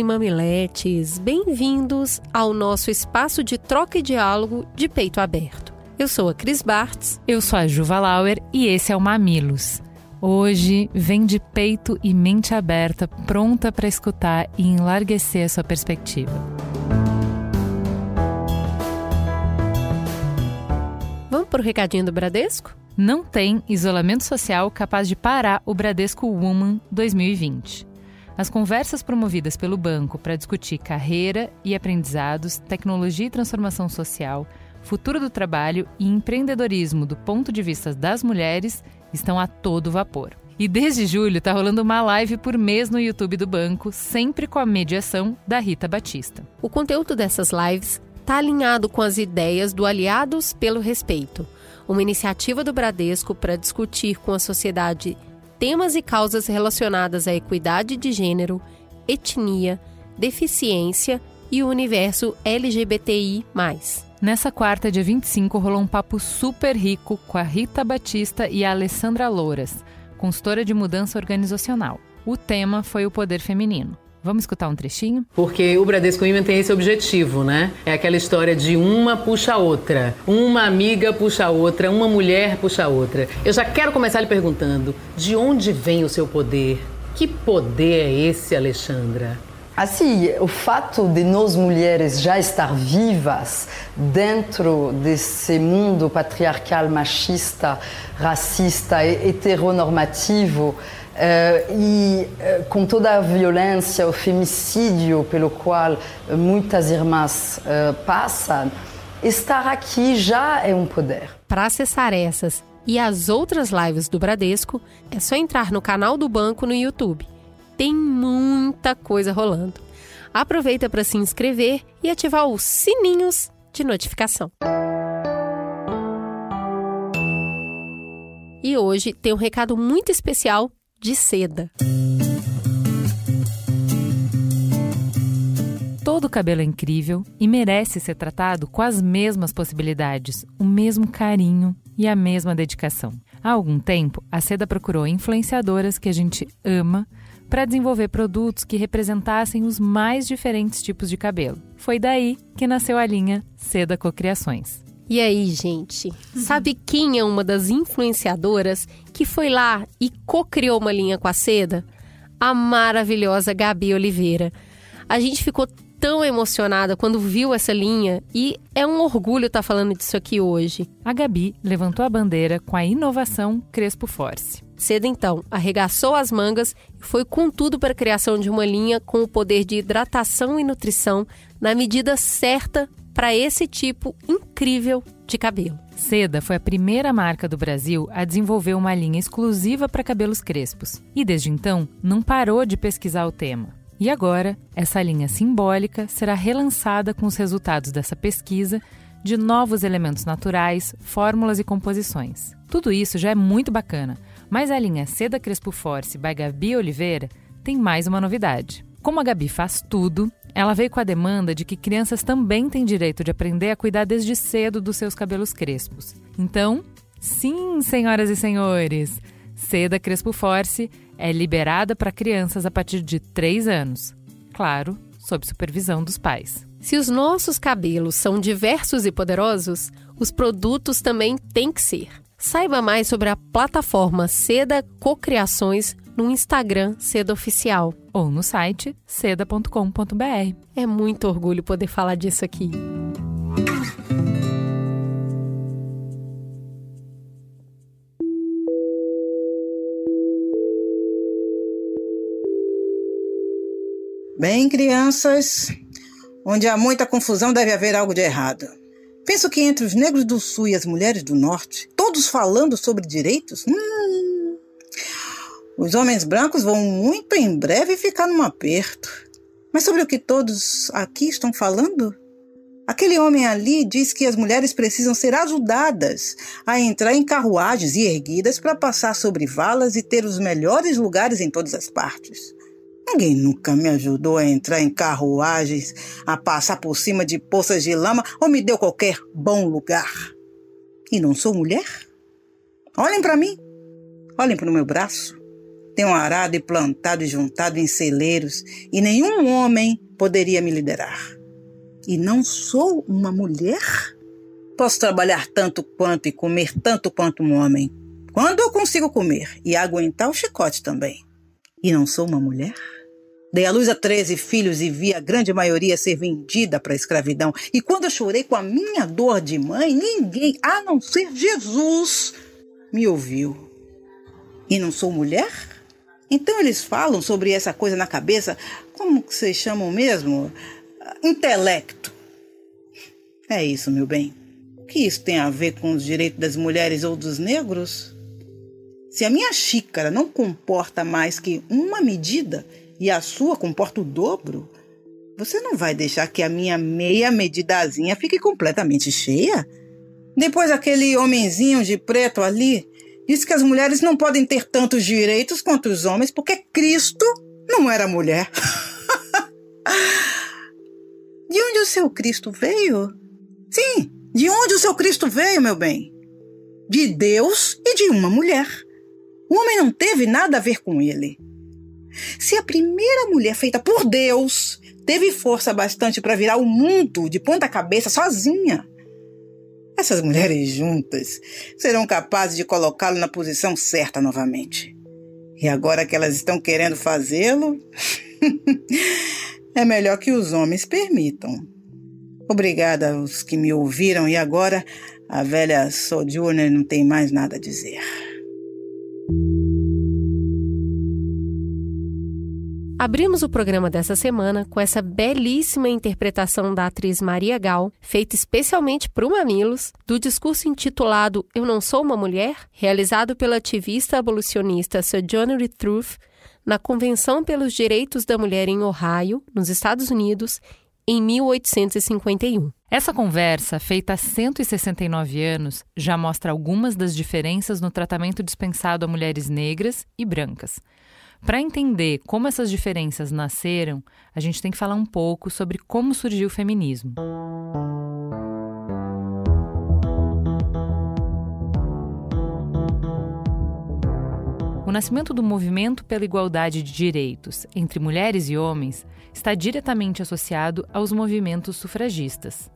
e mamiletes, bem-vindos ao nosso espaço de troca e diálogo de peito aberto. Eu sou a Cris Bartz. Eu sou a Juva Lauer e esse é o Mamilos. Hoje vem de peito e mente aberta, pronta para escutar e enlarguecer a sua perspectiva. Vamos para o recadinho do Bradesco? Não tem isolamento social capaz de parar o Bradesco Woman 2020. As conversas promovidas pelo banco para discutir carreira e aprendizados, tecnologia e transformação social, futuro do trabalho e empreendedorismo do ponto de vista das mulheres estão a todo vapor. E desde julho está rolando uma live por mês no YouTube do banco, sempre com a mediação da Rita Batista. O conteúdo dessas lives está alinhado com as ideias do Aliados pelo Respeito, uma iniciativa do Bradesco para discutir com a sociedade temas e causas relacionadas à equidade de gênero, etnia, deficiência e o universo LGBTI. Nessa quarta, dia 25, rolou um papo super rico com a Rita Batista e a Alessandra Louras, consultora de mudança organizacional. O tema foi o poder feminino. Vamos escutar um trechinho? Porque o Bradesco Women tem esse objetivo, né? É aquela história de uma puxa a outra, uma amiga puxa a outra, uma mulher puxa a outra. Eu já quero começar lhe perguntando: de onde vem o seu poder? Que poder é esse, Alexandra? Assim, o fato de nós mulheres já estar vivas dentro desse mundo patriarcal, machista, racista, heteronormativo, Uh, e uh, com toda a violência, o femicídio pelo qual uh, muitas irmãs passam, estar aqui já é um poder. Para acessar essas e as outras lives do Bradesco, é só entrar no canal do banco no YouTube. Tem muita coisa rolando. Aproveita para se inscrever e ativar os sininhos de notificação. E hoje tem um recado muito especial de seda. Todo cabelo é incrível e merece ser tratado com as mesmas possibilidades, o mesmo carinho e a mesma dedicação. Há algum tempo, a Seda procurou influenciadoras que a gente ama para desenvolver produtos que representassem os mais diferentes tipos de cabelo. Foi daí que nasceu a linha Seda Cocriações. E aí, gente, sabe quem é uma das influenciadoras que foi lá e co-criou uma linha com a seda? A maravilhosa Gabi Oliveira. A gente ficou tão emocionada quando viu essa linha e é um orgulho estar tá falando disso aqui hoje. A Gabi levantou a bandeira com a inovação Crespo Force. Seda então arregaçou as mangas e foi com tudo para a criação de uma linha com o poder de hidratação e nutrição na medida certa para esse tipo incrível de cabelo. Seda foi a primeira marca do Brasil a desenvolver uma linha exclusiva para cabelos crespos e desde então não parou de pesquisar o tema. E agora, essa linha simbólica será relançada com os resultados dessa pesquisa de novos elementos naturais, fórmulas e composições. Tudo isso já é muito bacana, mas a linha Seda Crespo Force by Gabi Oliveira tem mais uma novidade. Como a Gabi faz tudo, ela veio com a demanda de que crianças também têm direito de aprender a cuidar desde cedo dos seus cabelos crespos. Então, sim, senhoras e senhores, Seda Crespo Force é liberada para crianças a partir de 3 anos. Claro, sob supervisão dos pais. Se os nossos cabelos são diversos e poderosos, os produtos também têm que ser. Saiba mais sobre a plataforma Seda Cocriações no Instagram Seda Oficial ou no site seda.com.br. É muito orgulho poder falar disso aqui. Bem, crianças, onde há muita confusão deve haver algo de errado. Penso que entre os negros do sul e as mulheres do norte, todos falando sobre direitos, hum, os homens brancos vão muito em breve ficar num aperto. Mas sobre o que todos aqui estão falando? Aquele homem ali diz que as mulheres precisam ser ajudadas a entrar em carruagens e erguidas para passar sobre valas e ter os melhores lugares em todas as partes. Ninguém nunca me ajudou a entrar em carruagens, a passar por cima de poças de lama ou me deu qualquer bom lugar. E não sou mulher? Olhem para mim. Olhem para o meu braço. Tenho arado e plantado e juntado em celeiros e nenhum homem poderia me liderar. E não sou uma mulher? Posso trabalhar tanto quanto e comer tanto quanto um homem. Quando eu consigo comer e aguentar o chicote também. E não sou uma mulher? Dei à luz a 13 filhos e vi a grande maioria ser vendida para a escravidão. E quando eu chorei com a minha dor de mãe, ninguém, a não ser Jesus, me ouviu. E não sou mulher? Então eles falam sobre essa coisa na cabeça, como que vocês chamam mesmo? Intelecto. É isso, meu bem. O que isso tem a ver com os direitos das mulheres ou dos negros? Se a minha xícara não comporta mais que uma medida e a sua comporta o dobro, você não vai deixar que a minha meia medidazinha fique completamente cheia? Depois aquele homenzinho de preto ali disse que as mulheres não podem ter tantos direitos quanto os homens porque Cristo não era mulher. de onde o seu Cristo veio? Sim, de onde o seu Cristo veio, meu bem? De Deus e de uma mulher. O homem não teve nada a ver com ele. Se a primeira mulher feita por Deus teve força bastante para virar o mundo de ponta cabeça sozinha, essas mulheres juntas serão capazes de colocá-lo na posição certa novamente. E agora que elas estão querendo fazê-lo, é melhor que os homens permitam. Obrigada aos que me ouviram e agora a velha Sojourner não tem mais nada a dizer. Abrimos o programa dessa semana com essa belíssima interpretação da atriz Maria Gal, feita especialmente para o Mamilos, do discurso intitulado Eu Não Sou Uma Mulher, realizado pela ativista abolicionista Sojourner Truth na Convenção pelos Direitos da Mulher em Ohio, nos Estados Unidos, em 1851. Essa conversa, feita há 169 anos, já mostra algumas das diferenças no tratamento dispensado a mulheres negras e brancas. Para entender como essas diferenças nasceram, a gente tem que falar um pouco sobre como surgiu o feminismo. O nascimento do movimento pela igualdade de direitos entre mulheres e homens está diretamente associado aos movimentos sufragistas.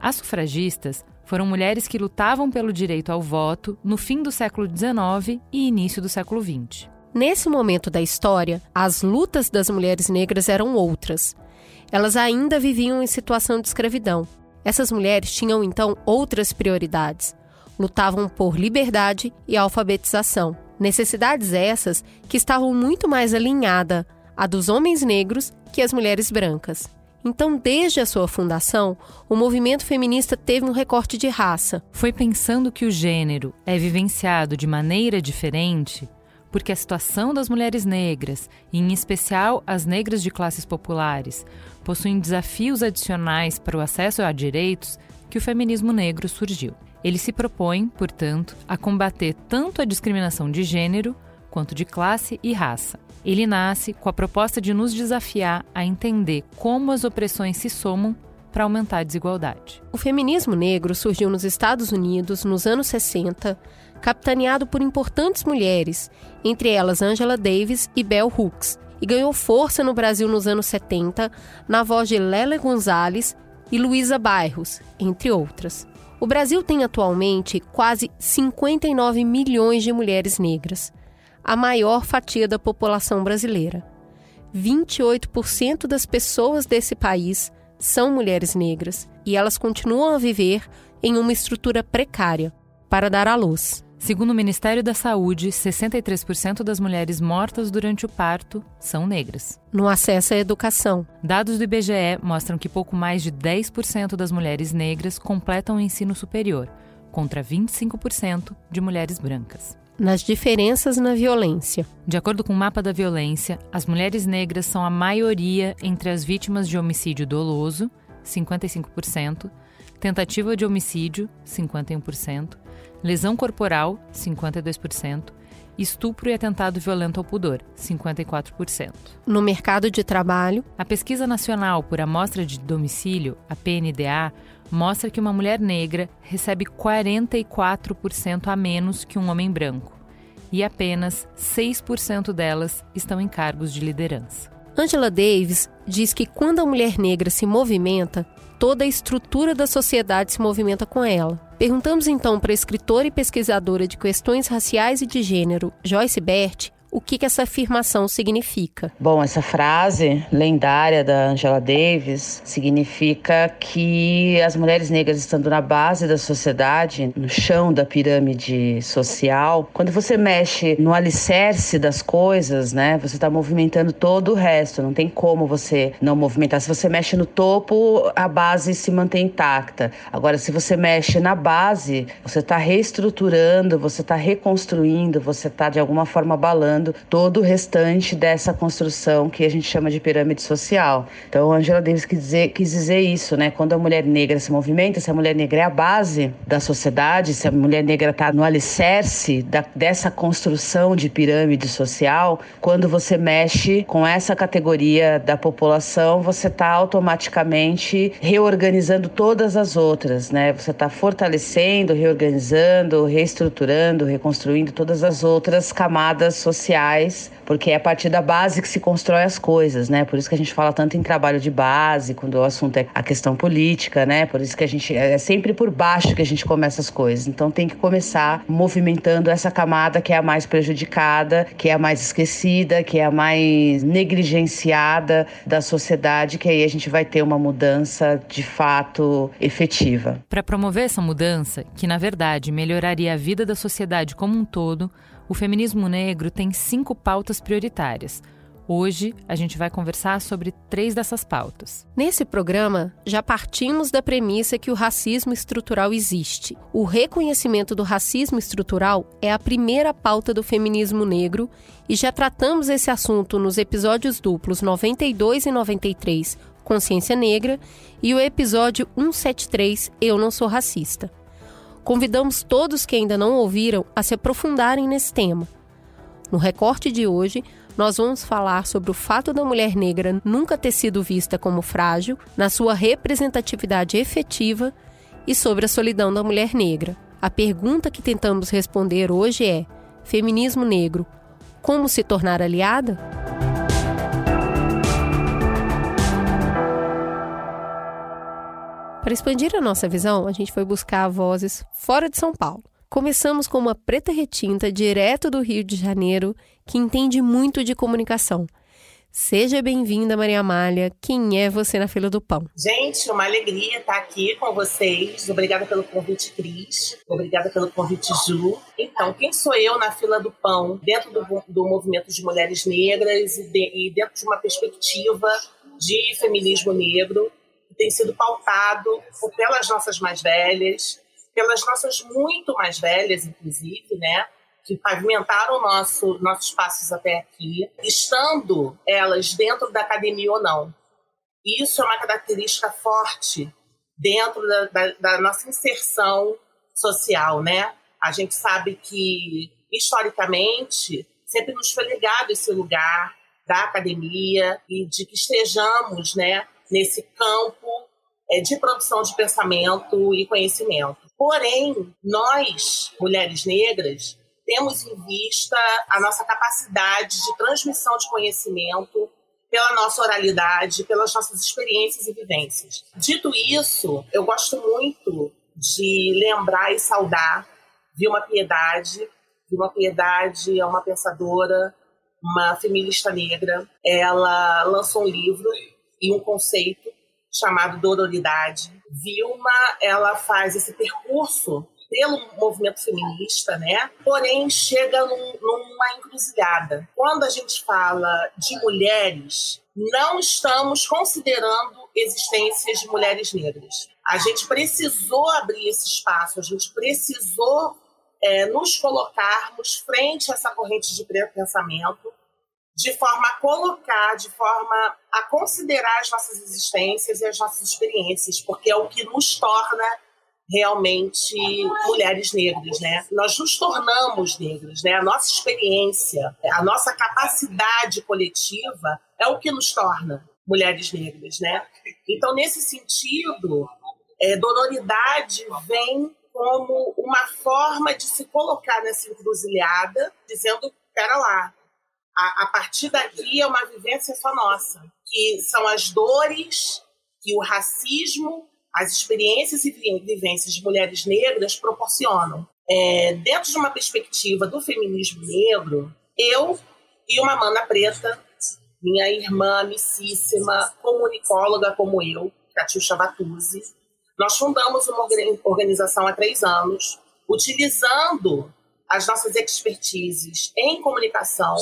As sufragistas foram mulheres que lutavam pelo direito ao voto no fim do século XIX e início do século XX. Nesse momento da história, as lutas das mulheres negras eram outras. Elas ainda viviam em situação de escravidão. Essas mulheres tinham então outras prioridades. Lutavam por liberdade e alfabetização. Necessidades essas que estavam muito mais alinhadas à dos homens negros que as mulheres brancas. Então, desde a sua fundação, o movimento feminista teve um recorte de raça. Foi pensando que o gênero é vivenciado de maneira diferente porque a situação das mulheres negras, e em especial as negras de classes populares, possuem desafios adicionais para o acesso a direitos que o feminismo negro surgiu. Ele se propõe, portanto, a combater tanto a discriminação de gênero quanto de classe e raça. Ele nasce com a proposta de nos desafiar a entender como as opressões se somam para aumentar a desigualdade. O feminismo negro surgiu nos Estados Unidos nos anos 60 capitaneado por importantes mulheres, entre elas Angela Davis e Bell Hooks, e ganhou força no Brasil nos anos 70 na voz de Lélia Gonzalez e Luísa Bairros, entre outras. O Brasil tem atualmente quase 59 milhões de mulheres negras, a maior fatia da população brasileira. 28% das pessoas desse país são mulheres negras e elas continuam a viver em uma estrutura precária para dar à luz. Segundo o Ministério da Saúde, 63% das mulheres mortas durante o parto são negras. No acesso à educação. Dados do IBGE mostram que pouco mais de 10% das mulheres negras completam o ensino superior, contra 25% de mulheres brancas. Nas diferenças na violência. De acordo com o mapa da violência, as mulheres negras são a maioria entre as vítimas de homicídio doloso, 55%, tentativa de homicídio, 51%, lesão corporal, 52%, estupro e atentado violento ao pudor, 54%. No mercado de trabalho, a Pesquisa Nacional por Amostra de Domicílio, a PNDA, mostra que uma mulher negra recebe 44% a menos que um homem branco, e apenas 6% delas estão em cargos de liderança. Angela Davis diz que quando a mulher negra se movimenta, toda a estrutura da sociedade se movimenta com ela. Perguntamos então para a escritora e pesquisadora de questões raciais e de gênero, Joyce Bert, o que, que essa afirmação significa? Bom, essa frase lendária da Angela Davis significa que as mulheres negras estando na base da sociedade, no chão da pirâmide social, quando você mexe no alicerce das coisas, né, você está movimentando todo o resto. Não tem como você não movimentar. Se você mexe no topo, a base se mantém intacta. Agora, se você mexe na base, você está reestruturando, você está reconstruindo, você está de alguma forma abalando todo o restante dessa construção que a gente chama de pirâmide social. Então, Angela Davis quis dizer, quis dizer isso, né? Quando a mulher negra se movimenta, se a mulher negra é a base da sociedade, se a mulher negra está no alicerce da, dessa construção de pirâmide social, quando você mexe com essa categoria da população, você está automaticamente reorganizando todas as outras, né? Você está fortalecendo, reorganizando, reestruturando, reconstruindo todas as outras camadas sociais porque é a partir da base que se constrói as coisas, né? Por isso que a gente fala tanto em trabalho de base, quando o assunto é a questão política, né? Por isso que a gente é sempre por baixo que a gente começa as coisas. Então tem que começar movimentando essa camada que é a mais prejudicada, que é a mais esquecida, que é a mais negligenciada da sociedade, que aí a gente vai ter uma mudança de fato efetiva. Para promover essa mudança, que na verdade melhoraria a vida da sociedade como um todo, o feminismo negro tem cinco pautas prioritárias. Hoje a gente vai conversar sobre três dessas pautas. Nesse programa, já partimos da premissa que o racismo estrutural existe. O reconhecimento do racismo estrutural é a primeira pauta do feminismo negro e já tratamos esse assunto nos episódios duplos 92 e 93, Consciência Negra, e o episódio 173, Eu Não Sou Racista. Convidamos todos que ainda não ouviram a se aprofundarem nesse tema. No recorte de hoje, nós vamos falar sobre o fato da mulher negra nunca ter sido vista como frágil, na sua representatividade efetiva e sobre a solidão da mulher negra. A pergunta que tentamos responder hoje é: feminismo negro, como se tornar aliada? Para expandir a nossa visão, a gente foi buscar vozes fora de São Paulo. Começamos com uma preta retinta direto do Rio de Janeiro que entende muito de comunicação. Seja bem-vinda, Maria Amália. Quem é você na fila do pão? Gente, uma alegria estar aqui com vocês. Obrigada pelo convite, Cris. Obrigada pelo convite, Ju. Então, quem sou eu na fila do pão, dentro do, do movimento de mulheres negras e, de, e dentro de uma perspectiva de feminismo negro? Tem sido pautado pelas nossas mais velhas, pelas nossas muito mais velhas, inclusive, né? Que pavimentaram nosso, nossos passos até aqui, estando elas dentro da academia ou não. Isso é uma característica forte dentro da, da, da nossa inserção social, né? A gente sabe que, historicamente, sempre nos foi legado esse lugar da academia e de que estejamos, né, nesse campo é, de produção de pensamento e conhecimento. Porém, nós, mulheres negras, temos em vista a nossa capacidade de transmissão de conhecimento pela nossa oralidade, pelas nossas experiências e vivências. Dito isso, eu gosto muito de lembrar e saudar Vilma Piedade. Vilma Piedade é uma pensadora, uma feminista negra. Ela lançou um livro e um conceito chamado dororidade. Vilma, ela faz esse percurso pelo movimento feminista, né? Porém, chega num, numa encruzilhada. Quando a gente fala de mulheres, não estamos considerando existências de mulheres negras. A gente precisou abrir esse espaço, a gente precisou é, nos colocarmos frente a essa corrente de pensamento de forma a colocar, de forma a considerar as nossas existências e as nossas experiências, porque é o que nos torna realmente mulheres negras, né? Nós nos tornamos negras, né? A nossa experiência, a nossa capacidade coletiva é o que nos torna mulheres negras, né? Então, nesse sentido, é, vem como uma forma de se colocar nessa encruzilhada, dizendo, pera lá, a, a partir daqui é uma vivência só nossa, que são as dores que o racismo, as experiências e vivências de mulheres negras proporcionam. É, dentro de uma perspectiva do feminismo negro, eu e uma mana preta, minha irmã amicíssima, comunicóloga como eu, Catiuxa Vatuzzi, nós fundamos uma organização há três anos, utilizando as nossas expertises em comunicação,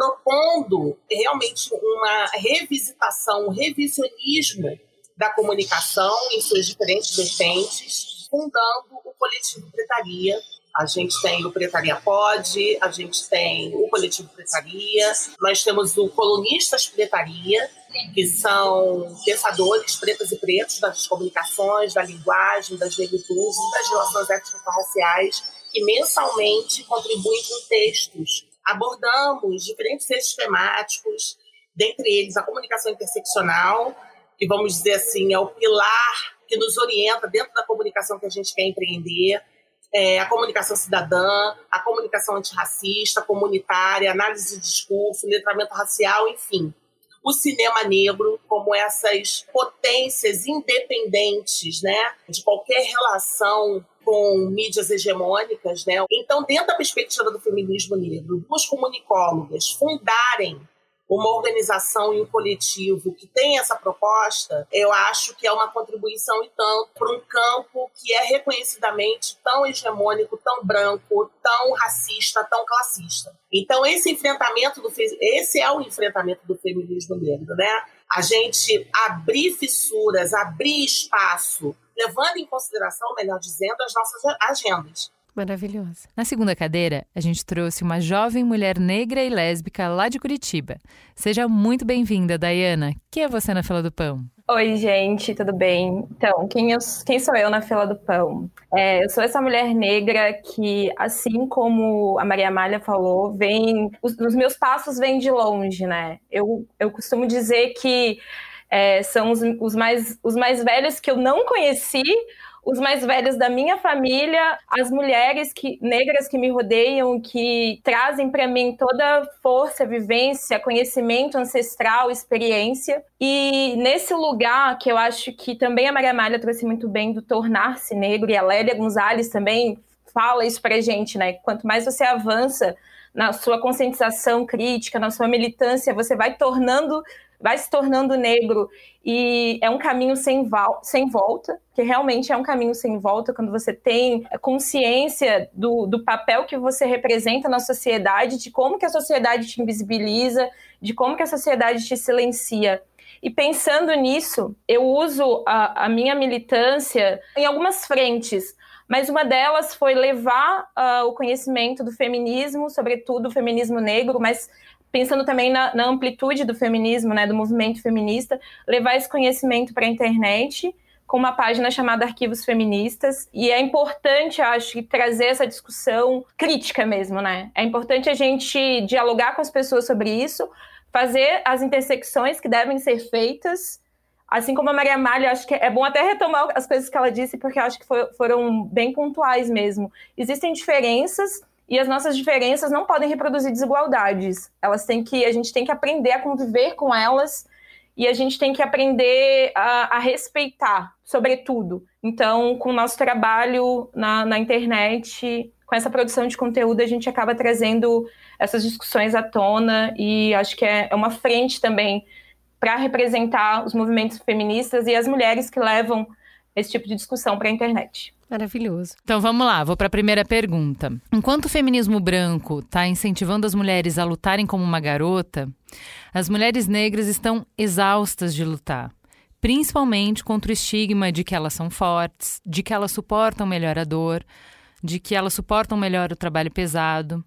propondo realmente uma revisitação, um revisionismo da comunicação em suas diferentes vertentes, fundando o coletivo Pretaria. A gente tem o Pretaria Pod, a gente tem o coletivo Pretaria, nós temos o Colunistas Pretaria, que são pensadores pretas e pretos das comunicações, da linguagem, das negritudes, das relações étnico-raciais, que mensalmente contribuem com textos. Abordamos diferentes eixos temáticos, dentre eles a comunicação interseccional, que vamos dizer assim é o pilar que nos orienta dentro da comunicação que a gente quer empreender, é, a comunicação cidadã, a comunicação antirracista, comunitária, análise de discurso, letramento racial, enfim. O cinema negro como essas potências independentes, né, de qualquer relação com mídias hegemônicas, né? Então, dentro da perspectiva do feminismo negro, duas comunicólogas fundarem uma organização e um coletivo que tem essa proposta, eu acho que é uma contribuição e tanto para um campo que é reconhecidamente tão hegemônico, tão branco, tão racista, tão classista. Então esse enfrentamento do esse é o enfrentamento do feminismo negro, né? A gente abrir fissuras, abrir espaço, levando em consideração, melhor dizendo, as nossas agendas. Maravilhoso. Na segunda cadeira, a gente trouxe uma jovem mulher negra e lésbica lá de Curitiba. Seja muito bem-vinda, Dayana. Quem é você na fila do pão? Oi, gente, tudo bem? Então, quem, eu, quem sou eu na fila do pão? É, eu sou essa mulher negra que, assim como a Maria Amália falou, vem. Os, os meus passos vêm de longe, né? Eu, eu costumo dizer que é, são os, os, mais, os mais velhos que eu não conheci os mais velhos da minha família, as mulheres que, negras que me rodeiam, que trazem para mim toda força, vivência, conhecimento ancestral, experiência. E nesse lugar que eu acho que também a Maria Amália trouxe muito bem do tornar-se negro, e a Lélia Gonzalez também fala isso pra gente, né? Quanto mais você avança na sua conscientização crítica, na sua militância, você vai tornando vai se tornando negro e é um caminho sem, sem volta, que realmente é um caminho sem volta quando você tem consciência do, do papel que você representa na sociedade, de como que a sociedade te invisibiliza, de como que a sociedade te silencia. E pensando nisso, eu uso a, a minha militância em algumas frentes, mas uma delas foi levar uh, o conhecimento do feminismo, sobretudo o feminismo negro, mas pensando também na, na, amplitude do feminismo, né, do movimento feminista, levar esse conhecimento para a internet com uma página chamada Arquivos Feministas. E é importante, acho, trazer essa discussão crítica mesmo, né? É importante a gente dialogar com as pessoas sobre isso, fazer as intersecções que devem ser feitas. Assim como a Maria Malha, acho que é bom até retomar as coisas que ela disse, porque acho que foram bem pontuais mesmo. Existem diferenças, e as nossas diferenças não podem reproduzir desigualdades. Elas têm que, a gente tem que aprender a conviver com elas e a gente tem que aprender a, a respeitar, sobretudo. Então, com o nosso trabalho na, na internet, com essa produção de conteúdo, a gente acaba trazendo essas discussões à tona e acho que é, é uma frente também para representar os movimentos feministas e as mulheres que levam esse tipo de discussão para a internet. Maravilhoso. Então vamos lá, vou para a primeira pergunta. Enquanto o feminismo branco está incentivando as mulheres a lutarem como uma garota, as mulheres negras estão exaustas de lutar. Principalmente contra o estigma de que elas são fortes, de que elas suportam melhor a dor, de que elas suportam melhor o trabalho pesado.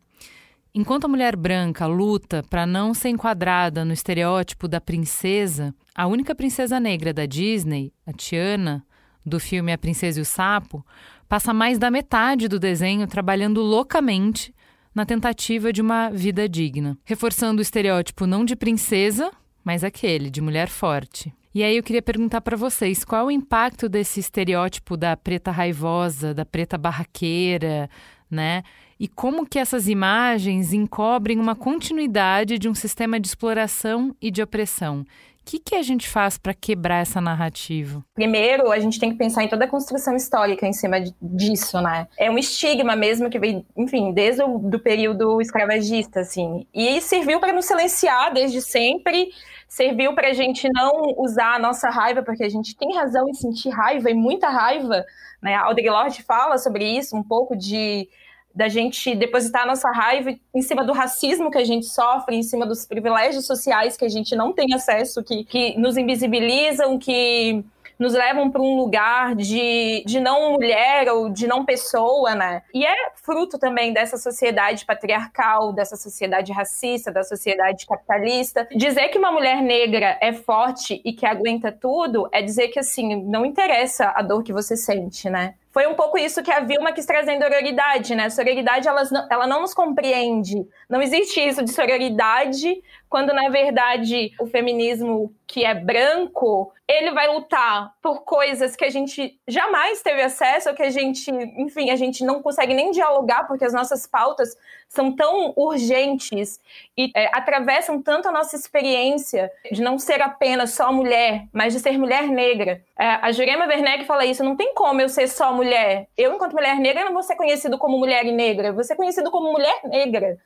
Enquanto a mulher branca luta para não ser enquadrada no estereótipo da princesa, a única princesa negra da Disney, a Tiana, do filme A Princesa e o Sapo, passa mais da metade do desenho trabalhando loucamente na tentativa de uma vida digna, reforçando o estereótipo não de princesa, mas aquele de mulher forte. E aí eu queria perguntar para vocês, qual é o impacto desse estereótipo da preta raivosa, da preta barraqueira, né? E como que essas imagens encobrem uma continuidade de um sistema de exploração e de opressão? O que, que a gente faz para quebrar essa narrativa? Primeiro, a gente tem que pensar em toda a construção histórica em cima disso, né? É um estigma mesmo que vem, enfim, desde o do período escravagista, assim. E serviu para nos silenciar desde sempre, serviu para a gente não usar a nossa raiva, porque a gente tem razão em sentir raiva e muita raiva, né? A Audre Lorde fala sobre isso, um pouco de da gente depositar nossa raiva em cima do racismo que a gente sofre, em cima dos privilégios sociais que a gente não tem acesso, que, que nos invisibilizam, que nos levam para um lugar de, de não mulher ou de não pessoa, né? E é fruto também dessa sociedade patriarcal, dessa sociedade racista, da sociedade capitalista. Dizer que uma mulher negra é forte e que aguenta tudo é dizer que, assim, não interessa a dor que você sente, né? Foi um pouco isso que a Vilma quis trazer em sororidade, né? Sororidade, ela, ela não nos compreende. Não existe isso de sororidade, quando, na verdade, o feminismo que é branco, ele vai lutar por coisas que a gente jamais teve acesso, ou que a gente, enfim, a gente não consegue nem dialogar, porque as nossas pautas são tão urgentes e é, atravessam tanto a nossa experiência de não ser apenas só mulher, mas de ser mulher negra. É, a Jurema Werneck fala isso, não tem como eu ser só mulher. Eu, enquanto mulher negra, não vou ser conhecido como mulher negra, vou ser conhecido como mulher negra.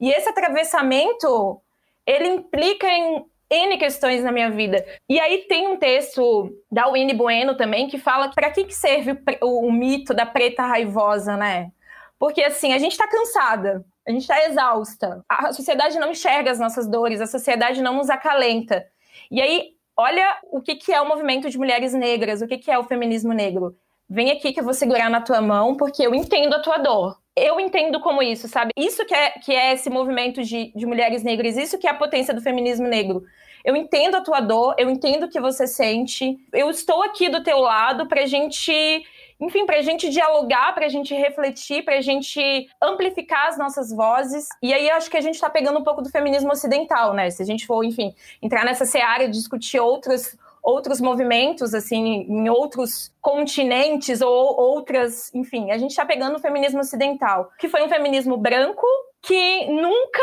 E esse atravessamento, ele implica em N questões na minha vida. E aí tem um texto da Winnie Bueno também que fala para que, que serve o, o, mito da preta raivosa, né? Porque assim, a gente tá cansada, a gente tá exausta. A sociedade não enxerga as nossas dores, a sociedade não nos acalenta. E aí, olha o que, que é o movimento de mulheres negras, o que, que é o feminismo negro. Vem aqui que eu vou segurar na tua mão, porque eu entendo a tua dor eu entendo como isso, sabe? Isso que é, que é esse movimento de, de mulheres negras, isso que é a potência do feminismo negro. Eu entendo a tua dor, eu entendo o que você sente. Eu estou aqui do teu lado pra gente, enfim, pra gente dialogar, pra gente refletir, pra gente amplificar as nossas vozes. E aí acho que a gente tá pegando um pouco do feminismo ocidental, né? Se a gente for, enfim, entrar nessa seara de discutir outras outros movimentos, assim, em outros continentes ou outras, enfim, a gente está pegando o feminismo ocidental, que foi um feminismo branco que nunca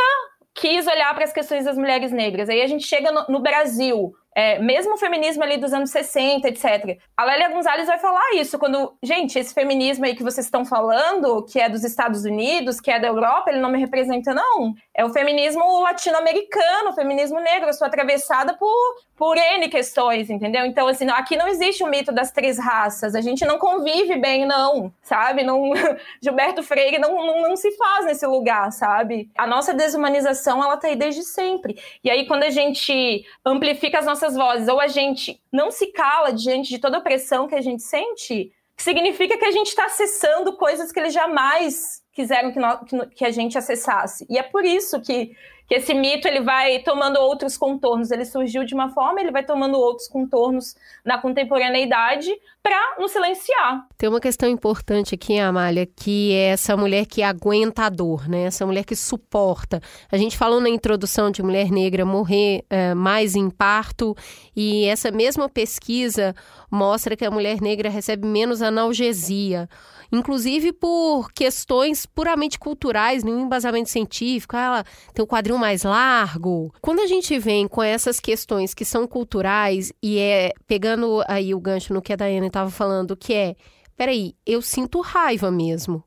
quis olhar para as questões das mulheres negras. Aí a gente chega no, no Brasil, é, mesmo o feminismo ali dos anos 60, etc. A Lélia Gonzalez vai falar isso, quando, gente, esse feminismo aí que vocês estão falando, que é dos Estados Unidos, que é da Europa, ele não me representa, não. É o feminismo latino-americano, o feminismo negro. Eu sou atravessada por, por N questões, entendeu? Então, assim, aqui não existe o mito das três raças. A gente não convive bem, não, sabe? Não, Gilberto Freire não, não, não se faz nesse lugar, sabe? A nossa desumanização, ela tá aí desde sempre. E aí, quando a gente amplifica as nossas nossas vozes, ou a gente não se cala diante de toda a pressão que a gente sente, significa que a gente está acessando coisas que eles jamais quiseram que, nós, que, a gente acessasse. E é por isso que, que esse mito ele vai tomando outros contornos. Ele surgiu de uma forma, ele vai tomando outros contornos na contemporaneidade para nos silenciar. Tem uma questão importante aqui, Amália, que é essa mulher que aguenta a dor, né? Essa mulher que suporta. A gente falou na introdução de mulher negra morrer é, mais em parto e essa mesma pesquisa mostra que a mulher negra recebe menos analgesia inclusive por questões puramente culturais, nenhum embasamento científico. Ah, ela tem o um quadril mais largo. Quando a gente vem com essas questões que são culturais e é pegando aí o gancho no que a Daiane estava falando, que é, peraí, eu sinto raiva mesmo.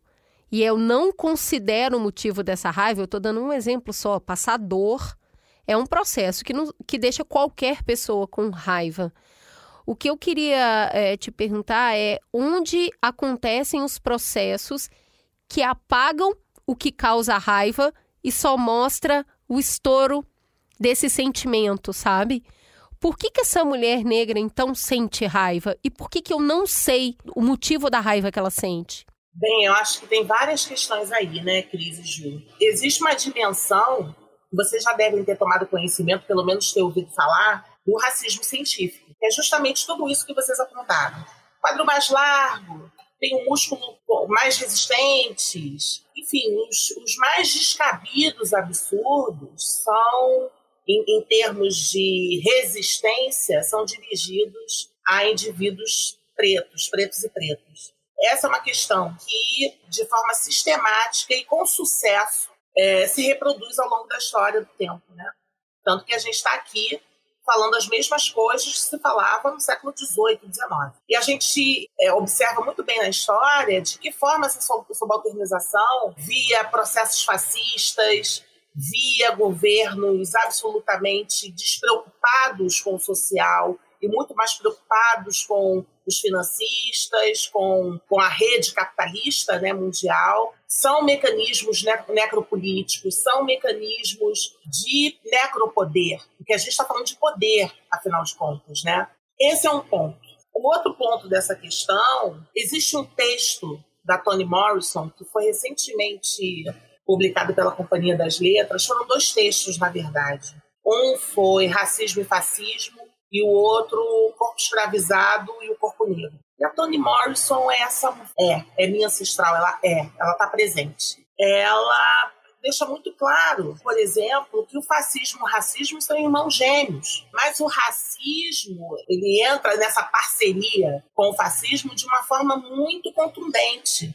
E eu não considero o motivo dessa raiva, eu estou dando um exemplo só, passar dor é um processo que, não, que deixa qualquer pessoa com raiva. O que eu queria é, te perguntar é onde acontecem os processos que apagam o que causa raiva e só mostra o estouro desse sentimento, sabe? Por que, que essa mulher negra então sente raiva? E por que, que eu não sei o motivo da raiva que ela sente? Bem, eu acho que tem várias questões aí, né, Cris e Ju? Existe uma dimensão, vocês já devem ter tomado conhecimento, pelo menos ter ouvido falar, do racismo científico. É justamente tudo isso que vocês apontaram. Quadro mais largo, tem um músculo mais resistentes. Enfim, os, os mais descabidos absurdos são, em, em termos de resistência, são dirigidos a indivíduos pretos, pretos e pretos. Essa é uma questão que, de forma sistemática e com sucesso, é, se reproduz ao longo da história do tempo. Né? Tanto que a gente está aqui falando as mesmas coisas que se falava no século XVIII, XIX. E a gente é, observa muito bem na história de que forma essa subalternização, via processos fascistas, via governos absolutamente despreocupados com o social e muito mais preocupados com os financistas, com, com a rede capitalista né, mundial, são mecanismos necropolíticos, são mecanismos de necropoder, porque a gente está falando de poder, afinal de contas. Né? Esse é um ponto. O outro ponto dessa questão, existe um texto da Toni Morrison, que foi recentemente publicado pela Companhia das Letras, foram dois textos, na verdade. Um foi Racismo e Fascismo, e o outro o corpo escravizado e o corpo negro. E a Toni Morrison é essa é, é minha ancestral, ela é, ela está presente. Ela deixa muito claro, por exemplo, que o fascismo e o racismo são irmãos gêmeos. Mas o racismo, ele entra nessa parceria com o fascismo de uma forma muito contundente.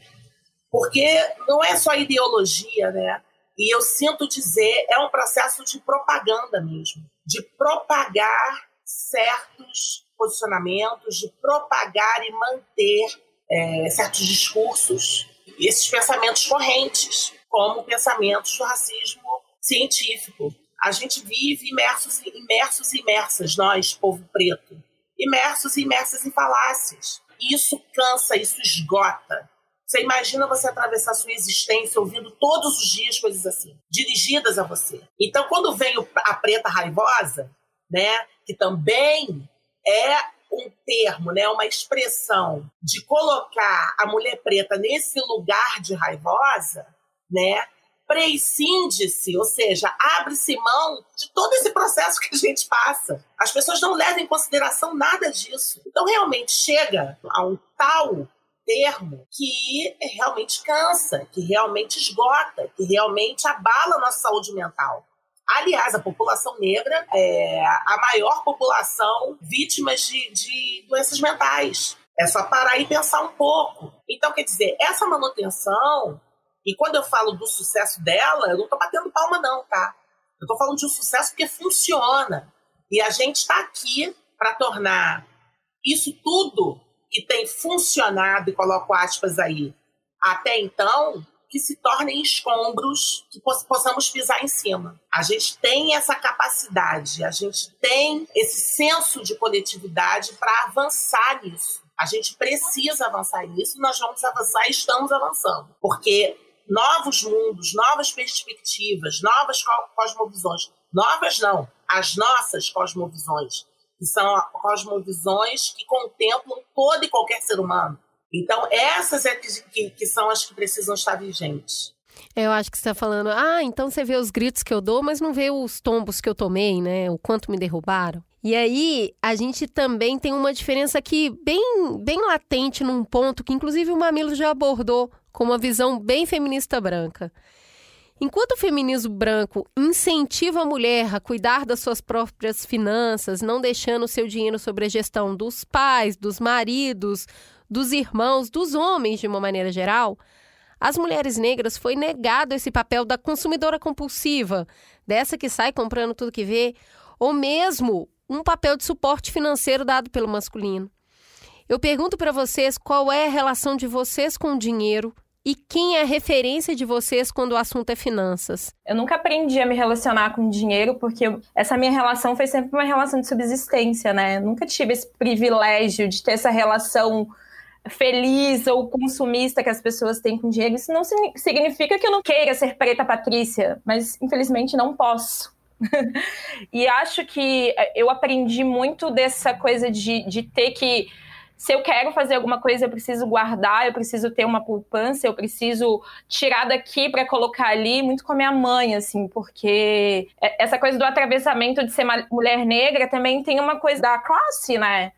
Porque não é só ideologia, né? E eu sinto dizer, é um processo de propaganda mesmo, de propagar certos posicionamentos, de propagar e manter é, certos discursos, esses pensamentos correntes, como pensamentos do racismo científico. A gente vive imersos, imersos e imersas, nós, povo preto, imersos e imersas em falácias. Isso cansa, isso esgota. Você imagina você atravessar sua existência ouvindo todos os dias coisas assim, dirigidas a você. Então, quando vem a preta raivosa, né, que também é um termo, né, uma expressão de colocar a mulher preta nesse lugar de raivosa, né, prescinde-se, ou seja, abre-se mão de todo esse processo que a gente passa. As pessoas não levam em consideração nada disso. Então, realmente chega a um tal termo que realmente cansa, que realmente esgota, que realmente abala a nossa saúde mental. Aliás, a população negra é a maior população vítimas de, de doenças mentais. É só parar e pensar um pouco. Então, quer dizer, essa manutenção, e quando eu falo do sucesso dela, eu não estou batendo palma, não, tá? Eu estou falando de um sucesso porque funciona. E a gente está aqui para tornar isso tudo que tem funcionado, e coloco aspas aí, até então, que se tornem escombros que possamos pisar em cima. A gente tem essa capacidade, a gente tem esse senso de coletividade para avançar nisso. A gente precisa avançar nisso, nós vamos avançar e estamos avançando. Porque novos mundos, novas perspectivas, novas cosmovisões, novas não, as nossas cosmovisões, que são cosmovisões que contemplam todo e qualquer ser humano então, essas é que, que são as que precisam estar vigentes. Eu acho que você está falando, ah, então você vê os gritos que eu dou, mas não vê os tombos que eu tomei, né? O quanto me derrubaram. E aí, a gente também tem uma diferença aqui bem, bem latente num ponto que, inclusive, o Mamilo já abordou com uma visão bem feminista branca. Enquanto o feminismo branco incentiva a mulher a cuidar das suas próprias finanças, não deixando o seu dinheiro sobre a gestão dos pais, dos maridos, dos irmãos, dos homens de uma maneira geral, às mulheres negras foi negado esse papel da consumidora compulsiva, dessa que sai comprando tudo que vê, ou mesmo um papel de suporte financeiro dado pelo masculino. Eu pergunto para vocês qual é a relação de vocês com o dinheiro e quem é referência de vocês quando o assunto é finanças? Eu nunca aprendi a me relacionar com dinheiro, porque essa minha relação foi sempre uma relação de subsistência, né? Eu nunca tive esse privilégio de ter essa relação feliz ou consumista que as pessoas têm com dinheiro, isso não significa que eu não queira ser preta Patrícia, mas infelizmente não posso. e acho que eh, eu aprendi muito dessa coisa de, de ter que se eu quero fazer alguma coisa, eu preciso guardar, eu preciso ter uma poupança, eu preciso tirar daqui para colocar ali, muito com a minha mãe, assim, porque essa coisa do atravessamento de ser mulher negra também tem uma coisa da classe, né?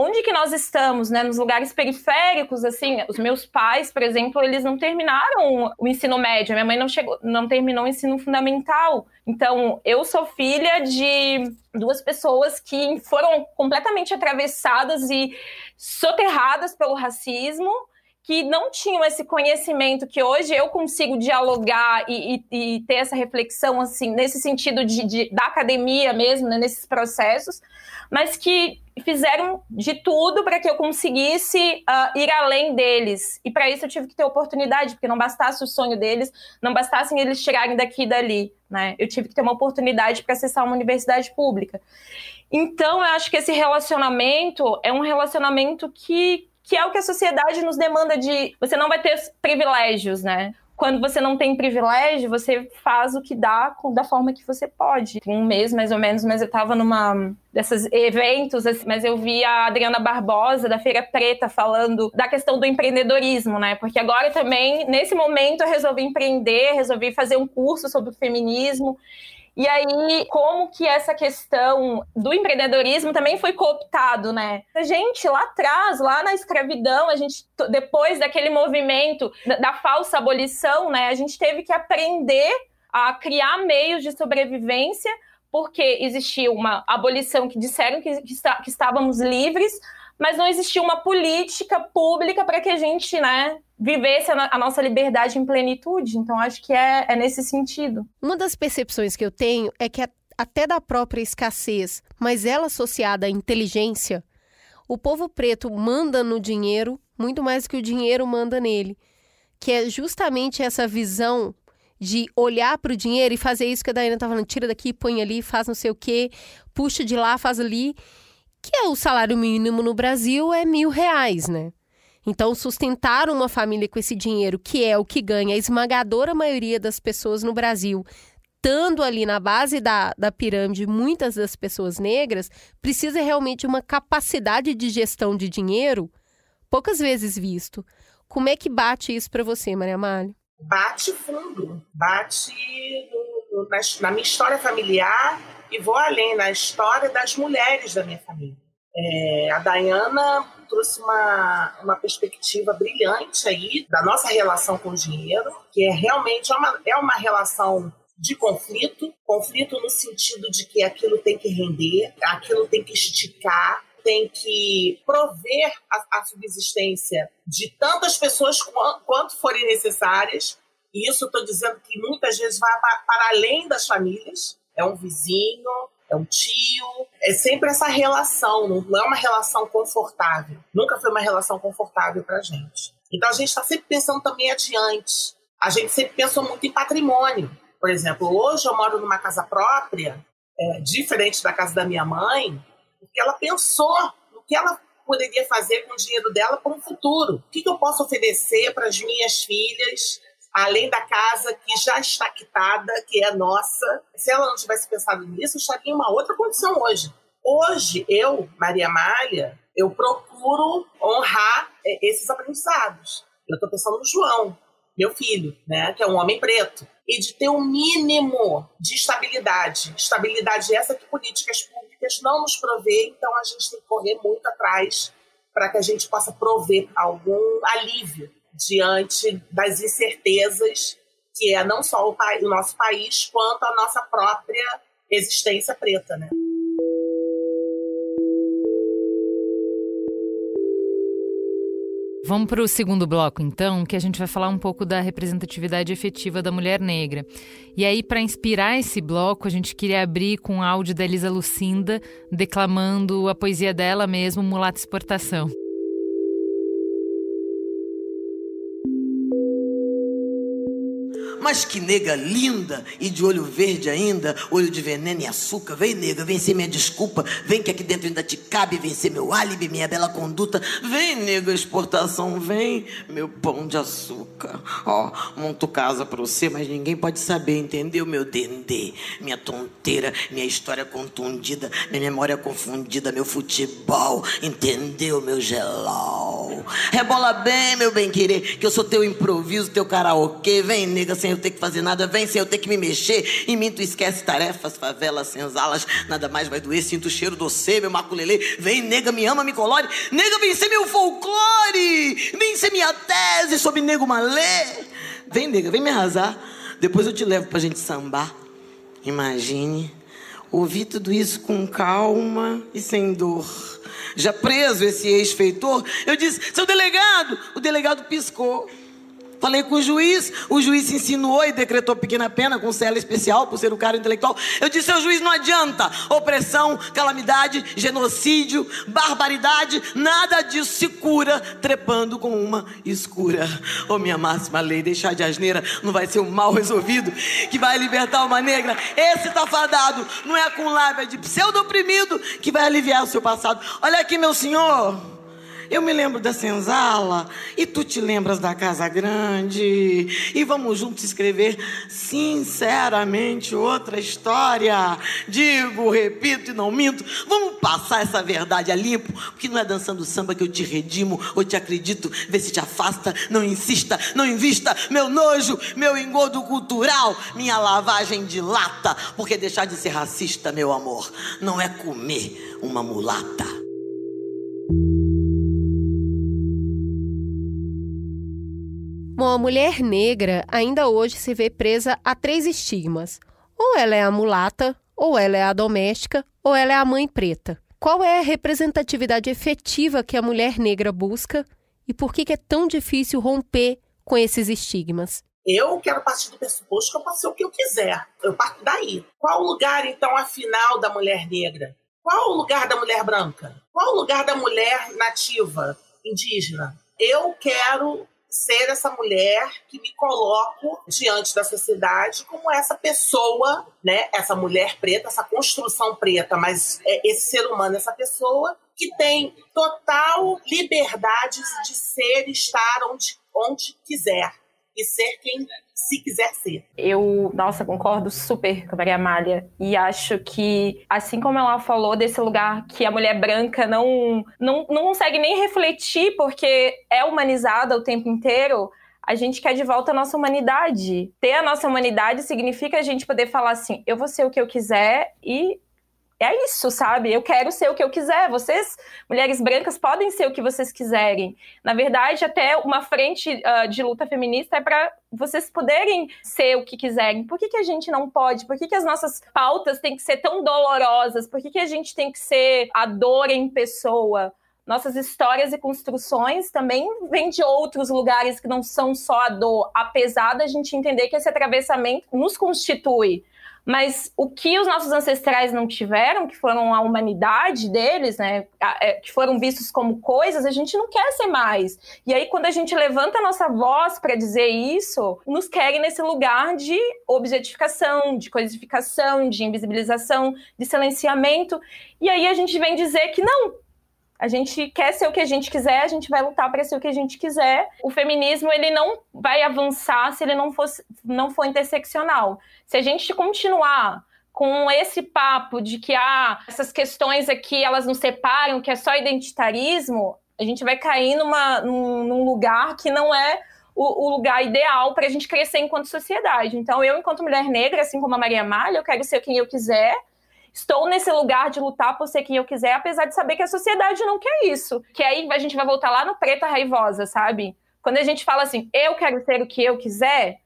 Onde que nós estamos, né? Nos lugares periféricos, assim, os meus pais, por exemplo, eles não terminaram o ensino médio, minha mãe não chegou, não terminou o ensino fundamental. Então, eu sou filha de duas pessoas que foram completamente atravessadas e soterradas pelo racismo que não tinham esse conhecimento que hoje eu consigo dialogar e, e, e ter essa reflexão assim nesse sentido de, de da academia mesmo né, nesses processos mas que fizeram de tudo para que eu conseguisse uh, ir além deles. E para isso eu tive que ter oportunidade, porque não bastasse o sonho deles, não bastassem eles tirarem daqui e dali. Né? Eu tive que ter uma oportunidade para acessar uma universidade pública. Então, eu acho que esse relacionamento é um relacionamento que, que é o que a sociedade nos demanda de. Você não vai ter privilégios, né? quando você não tem privilégio, você faz o que dá da forma que você pode. Um mês, mais ou menos, mas eu estava numa desses eventos, assim, mas eu vi a Adriana Barbosa, da Feira Preta, falando da questão do empreendedorismo, né? Porque agora também, nesse momento, eu resolvi empreender, resolvi fazer um curso sobre o feminismo. E aí, como que essa questão do empreendedorismo também foi cooptado, né? A gente lá atrás, lá na escravidão, a gente depois daquele movimento da, falsa abolição, né, a gente teve que aprender a criar meios de sobrevivência, porque existia uma abolição que disseram que, que, está, que estávamos livres, mas não existia uma política pública para que a gente, né, vivesse a, nossa liberdade em plenitude. Então, acho que é, é nesse sentido. Uma das percepções que eu tenho é que até da própria escassez, mas ela associada à inteligência, o povo preto manda no dinheiro muito mais do que o dinheiro manda nele, que é justamente essa visão de olhar para o dinheiro e fazer isso que a Daiane está falando, tira daqui, põe ali, faz não sei o quê, puxa de lá, faz ali, que é o salário mínimo no Brasil é mil reais, né? Então, sustentar uma família com esse dinheiro, que é o que ganha a esmagadora maioria das pessoas no Brasil, estando ali na base da, da pirâmide, muitas das pessoas negras, precisa realmente uma capacidade de gestão de dinheiro poucas vezes visto. Como é que bate isso para você, Maria Amália? Bate fundo, bate no, na, na minha história familiar e vou além, na história das mulheres da minha família. É, a Dayana trouxe uma, uma perspectiva brilhante aí da nossa relação com o dinheiro, que é realmente uma, é uma relação de conflito, conflito no sentido de que aquilo tem que render, aquilo tem que esticar, tem que prover a, a subsistência de tantas pessoas quanto, quanto forem necessárias. E isso estou dizendo que muitas vezes vai para além das famílias. É um vizinho, é um tio, é sempre essa relação, não é uma relação confortável. Nunca foi uma relação confortável para a gente. Então a gente está sempre pensando também adiante. A gente sempre pensou muito em patrimônio. Por exemplo, hoje eu moro numa casa própria, é, diferente da casa da minha mãe, porque ela pensou no que ela poderia fazer com o dinheiro dela para um futuro. O que, que eu posso oferecer para as minhas filhas além da casa que já está quitada, que é nossa. Se ela não tivesse pensado nisso, estaria em uma outra condição hoje. Hoje, eu, Maria Malha, eu procuro honrar é, esses aprendizados. Eu estou pensando no João, meu filho, né, que é um homem preto, e de ter um mínimo de estabilidade. Estabilidade essa que políticas públicas não nos provê, então a gente tem que correr muito atrás para que a gente possa prover algum alívio diante das incertezas que é não só o, o nosso país, quanto a nossa própria existência preta, né? Vamos para o segundo bloco, então, que a gente vai falar um pouco da representatividade efetiva da mulher negra. E aí, para inspirar esse bloco, a gente queria abrir com um áudio da Elisa Lucinda, declamando a poesia dela mesmo, Mulata Exportação. Mas que nega linda e de olho verde ainda, olho de veneno e açúcar. Vem, nega, vem ser minha desculpa. Vem que aqui dentro ainda te cabe, vem ser meu álibi, minha bela conduta. Vem, nega, exportação, vem, meu pão de açúcar. Ó, oh, monto casa pra você, mas ninguém pode saber, entendeu, meu dendê? Minha tonteira, minha história contundida, minha memória confundida, meu futebol, entendeu, meu gelol? Rebola bem, meu bem querer, que eu sou teu improviso, teu karaokê. Vem, nega, sem eu ter que fazer nada, vem sem eu ter que me mexer. Em mim tu esquece tarefas, favelas, senzalas, nada mais vai doer. Sinto o cheiro do você, meu maculelê. Vem, nega, me ama, me colore. Nega, vem ser meu folclore. Vem ser minha tese sobre nego malê. Vem, nega, vem me arrasar. Depois eu te levo pra gente sambar. Imagine ouvir tudo isso com calma e sem dor. Já preso esse ex-feitor, eu disse: seu delegado. O delegado piscou. Falei com o juiz, o juiz insinuou e decretou pequena pena com cela especial por ser um cara intelectual. Eu disse, seu juiz, não adianta. Opressão, calamidade, genocídio, barbaridade, nada disso se cura trepando com uma escura. Ô oh, minha máxima lei, deixar de asneira não vai ser um mal resolvido que vai libertar uma negra. Esse tá fadado, não é com lábia de pseudo-oprimido que vai aliviar o seu passado. Olha aqui, meu senhor. Eu me lembro da senzala e tu te lembras da casa grande. E vamos juntos escrever sinceramente outra história. Digo, repito e não minto. Vamos passar essa verdade a limpo, porque não é dançando samba que eu te redimo ou te acredito. Vê se te afasta, não insista, não invista. Meu nojo, meu engodo cultural, minha lavagem de lata. Porque deixar de ser racista, meu amor, não é comer uma mulata. Bom, a mulher negra ainda hoje se vê presa a três estigmas. Ou ela é a mulata, ou ela é a doméstica, ou ela é a mãe preta. Qual é a representatividade efetiva que a mulher negra busca e por que, é tão difícil romper com esses estigmas? Eu quero partir do pressuposto que eu posso ser o que eu quiser. Eu parto daí. Qual o lugar, então, afinal, da mulher negra? Qual o lugar da mulher branca? Qual o lugar da mulher nativa, indígena? Eu quero ser essa mulher que me coloco diante da sociedade como essa pessoa, né? Essa mulher preta, essa construção preta, mas é esse ser humano, essa pessoa que tem total liberdade de ser, estar onde, onde quiser e ser quem se quiser ser. Eu, nossa, concordo super com a Maria Amália e acho que, assim como ela falou desse lugar que a mulher branca não, não, não consegue nem refletir porque é humanizada o tempo inteiro, a gente quer de volta a nossa humanidade. Ter a nossa humanidade significa a gente poder falar assim: eu vou ser o que eu quiser e é isso, sabe? Eu quero ser o que eu quiser. Vocês, mulheres brancas, podem ser o que vocês quiserem. Na verdade, até uma frente uh, de luta feminista é para vocês poderem ser o que quiserem. Por que, que a gente não pode? Por que, que as nossas pautas têm que ser tão dolorosas? Por que, que a gente tem que ser a dor em pessoa? Nossas histórias e construções também vêm de outros lugares que não são só a dor, apesar da gente entender que esse atravessamento nos constitui. Mas o que os nossos ancestrais não tiveram, que foram a humanidade deles, né, é, que foram vistos como coisas, a gente não quer ser mais. E aí, quando a gente levanta a nossa voz para dizer isso, nos querem nesse lugar de objetificação, de codificação, de invisibilização, de silenciamento. E aí a gente vem dizer que não, a gente quer ser o que a gente quiser, a gente vai lutar para ser o que a gente quiser. O feminismo ele não vai avançar se ele não for, não for interseccional. Se a gente continuar com esse papo de que ah, essas questões aqui elas nos separam, que é só identitarismo, a gente vai cair numa, num, num lugar que não é o, o lugar ideal para a gente crescer enquanto sociedade. Então, eu, enquanto mulher negra, assim como a Maria Malha, eu quero ser quem eu quiser, estou nesse lugar de lutar por ser quem eu quiser, apesar de saber que a sociedade não quer isso. Que aí a gente vai voltar lá no preta raivosa, sabe? Quando a gente fala assim, eu quero ser o que eu quiser,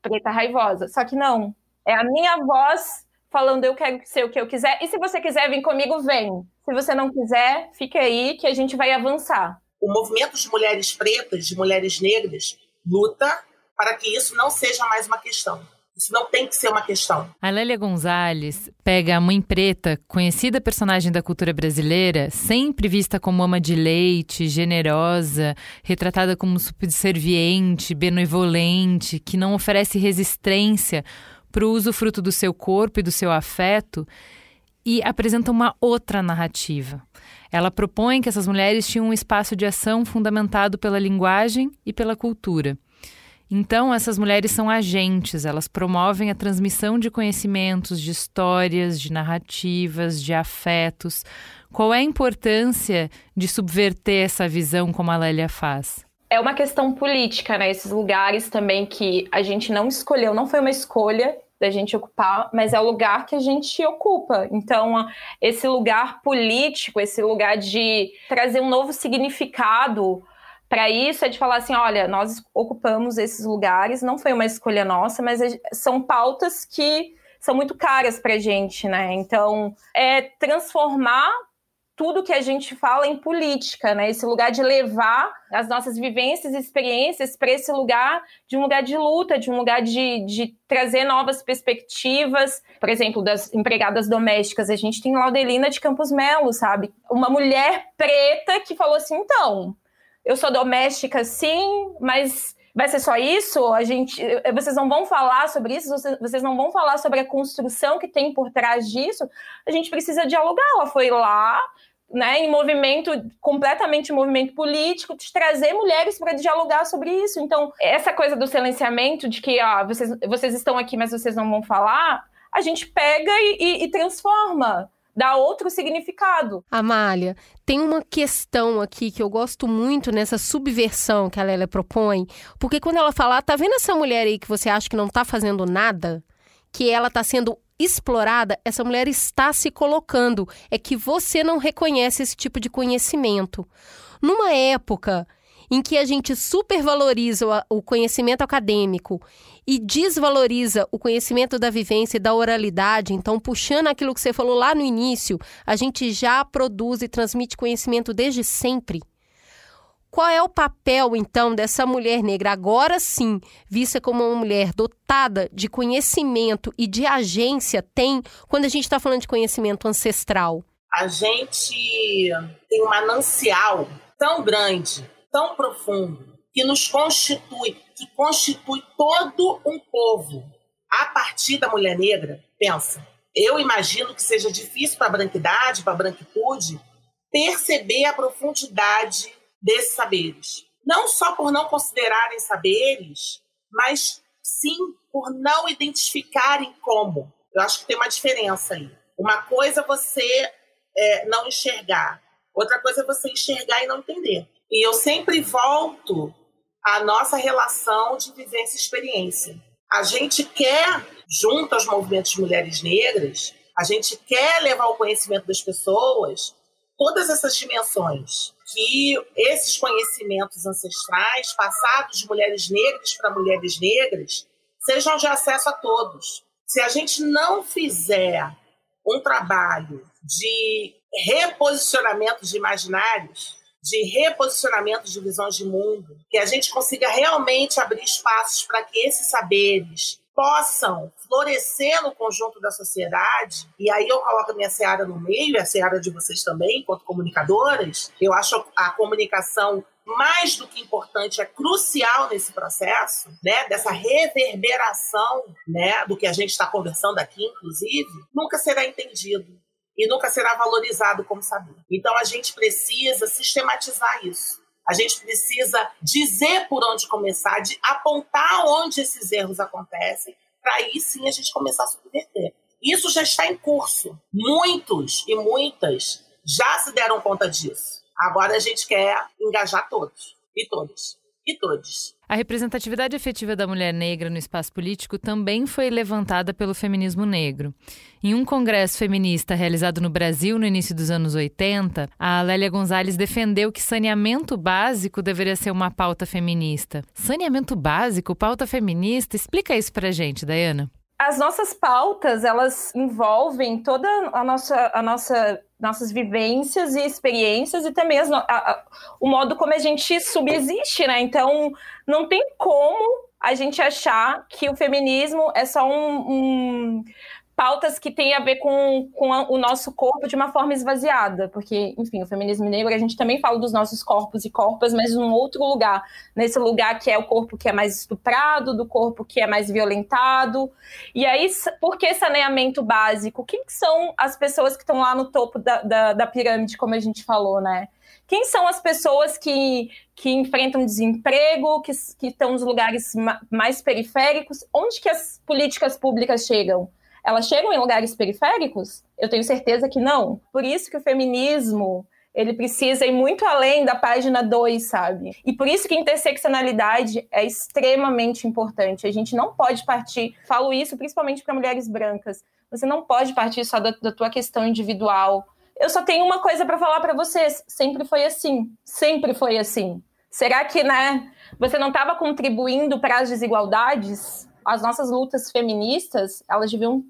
preta raivosa. Só que não. É a minha voz falando eu quero ser o que eu quiser. E se você quiser vir comigo, vem. Se você não quiser, fique aí que a gente vai avançar. O movimento de mulheres pretas, de mulheres negras, luta para que isso não seja mais uma questão Isso não tem que ser uma questão. A Lélia Gonzalez pega a mãe preta, conhecida personagem da cultura brasileira, sempre vista como ama de leite, generosa, retratada como subserviente, benevolente, que não oferece resistência para o uso fruto do seu corpo e do seu afeto, e apresenta uma outra narrativa. Ela propõe que essas mulheres tinham um espaço de ação fundamentado pela linguagem e pela cultura. Então, essas mulheres são agentes, elas promovem a transmissão de conhecimentos, de histórias, de narrativas, de afetos. Qual é a importância de subverter essa visão como a Lélia faz? É uma questão política, né? Esses lugares também que a gente não escolheu, não foi uma escolha da gente ocupar, mas é o lugar que a gente ocupa. Então, esse lugar político, esse lugar de trazer um novo significado para isso é de falar assim, olha, nós ocupamos esses lugares, não foi uma escolha nossa, mas são pautas que são muito caras para a gente, né? Então, é transformar tudo que a gente fala em política, né? Esse lugar de levar as nossas vivências e experiências para esse lugar de um lugar de luta, de um lugar de, de trazer novas perspectivas. Por exemplo, das empregadas domésticas, a gente tem Laudelina de Campos Melo, sabe? Uma mulher preta que falou assim, então, eu sou doméstica sim, mas vai ser só isso? A gente, vocês não vão falar sobre isso? Vocês não vão falar sobre a construção que tem por trás disso? A gente precisa dialogar. Ela foi lá, né, em movimento, completamente em movimento político, de trazer mulheres para dialogar sobre isso. Então, essa coisa do silenciamento, de que ó, vocês, vocês estão aqui, mas vocês não vão falar, a gente pega e, e, e transforma dá outro significado. Amália, tem uma questão aqui que eu gosto muito nessa subversão que a Lélia propõe, porque quando ela fala, ah, tá vendo essa mulher aí que você acha que não tá fazendo nada? Que ela tá sendo explorada, essa mulher está se colocando. É que você não reconhece esse tipo de conhecimento. Numa época em que a gente supervaloriza o conhecimento acadêmico e desvaloriza o conhecimento da vivência e da oralidade, então puxando aquilo que você falou lá no início, a gente já produz e transmite conhecimento desde sempre. Qual é o papel, então, dessa mulher negra, agora sim, vista como uma mulher dotada de conhecimento e de agência, tem quando a gente está falando de conhecimento ancestral? A gente tem um manancial tão grande tão profundo que nos constitui, que constitui todo um povo. A partir da mulher negra, pensa, eu imagino que seja difícil para a branquidade, para a branquitude, perceber a profundidade desses saberes. Não só por não considerarem saberes, mas sim por não identificarem como. Eu acho que tem uma diferença aí. Uma coisa é você é, não enxergar, outra coisa é você enxergar e não entender. E eu sempre volto à nossa relação de vivência e experiência. A gente quer, junto aos movimentos de mulheres negras, a gente quer levar ao conhecimento das pessoas todas essas dimensões que esses conhecimentos ancestrais, passados de mulheres negras para mulheres negras, sejam de acesso a todos. Se a gente não fizer um trabalho de reposicionamento de imaginários, de reposicionamento de visões de mundo, que a gente consiga realmente abrir espaços para que esses saberes possam florescer no conjunto da sociedade, e aí eu coloco a minha seara no meio, a seara de vocês também, enquanto comunicadoras, eu acho a comunicação mais do que importante, é crucial nesse processo, né, dessa reverberação, né, do que a gente está conversando aqui, inclusive, nunca será entendido e nunca será valorizado como saber. Então a gente precisa sistematizar isso. A gente precisa dizer por onde começar, de apontar onde esses erros acontecem, para aí sim a gente começar a subverter. Isso já está em curso. Muitos e muitas já se deram conta disso. Agora a gente quer engajar todos e todas e todos. A representatividade efetiva da mulher negra no espaço político também foi levantada pelo feminismo negro. Em um congresso feminista realizado no Brasil no início dos anos 80, a Lélia Gonzalez defendeu que saneamento básico deveria ser uma pauta feminista. Saneamento básico, pauta feminista? Explica isso pra gente, Dayana as nossas pautas elas envolvem toda a nossa, a nossa nossas vivências e experiências e também as, a, a, o modo como a gente subsiste, né? Então não tem como a gente achar que o feminismo é só um, um pautas que têm a ver com, com a, o nosso corpo de uma forma esvaziada, porque, enfim, o feminismo negro, a gente também fala dos nossos corpos e corpas, mas num outro lugar, nesse lugar que é o corpo que é mais estuprado, do corpo que é mais violentado. E aí, por que saneamento básico? Quem são as pessoas que estão lá no topo da, da, da pirâmide, como a gente falou, né? Quem são as pessoas que, que enfrentam desemprego, que, que estão nos lugares mais periféricos? Onde que as políticas públicas chegam? Elas chegam em lugares periféricos? Eu tenho certeza que não. Por isso que o feminismo ele precisa ir muito além da página 2, sabe? E por isso que interseccionalidade é extremamente importante. A gente não pode partir, falo isso principalmente para mulheres brancas, você não pode partir só da, da tua questão individual. Eu só tenho uma coisa para falar para vocês, sempre foi assim, sempre foi assim. Será que, né, você não estava contribuindo para as desigualdades? As nossas lutas feministas, elas deviam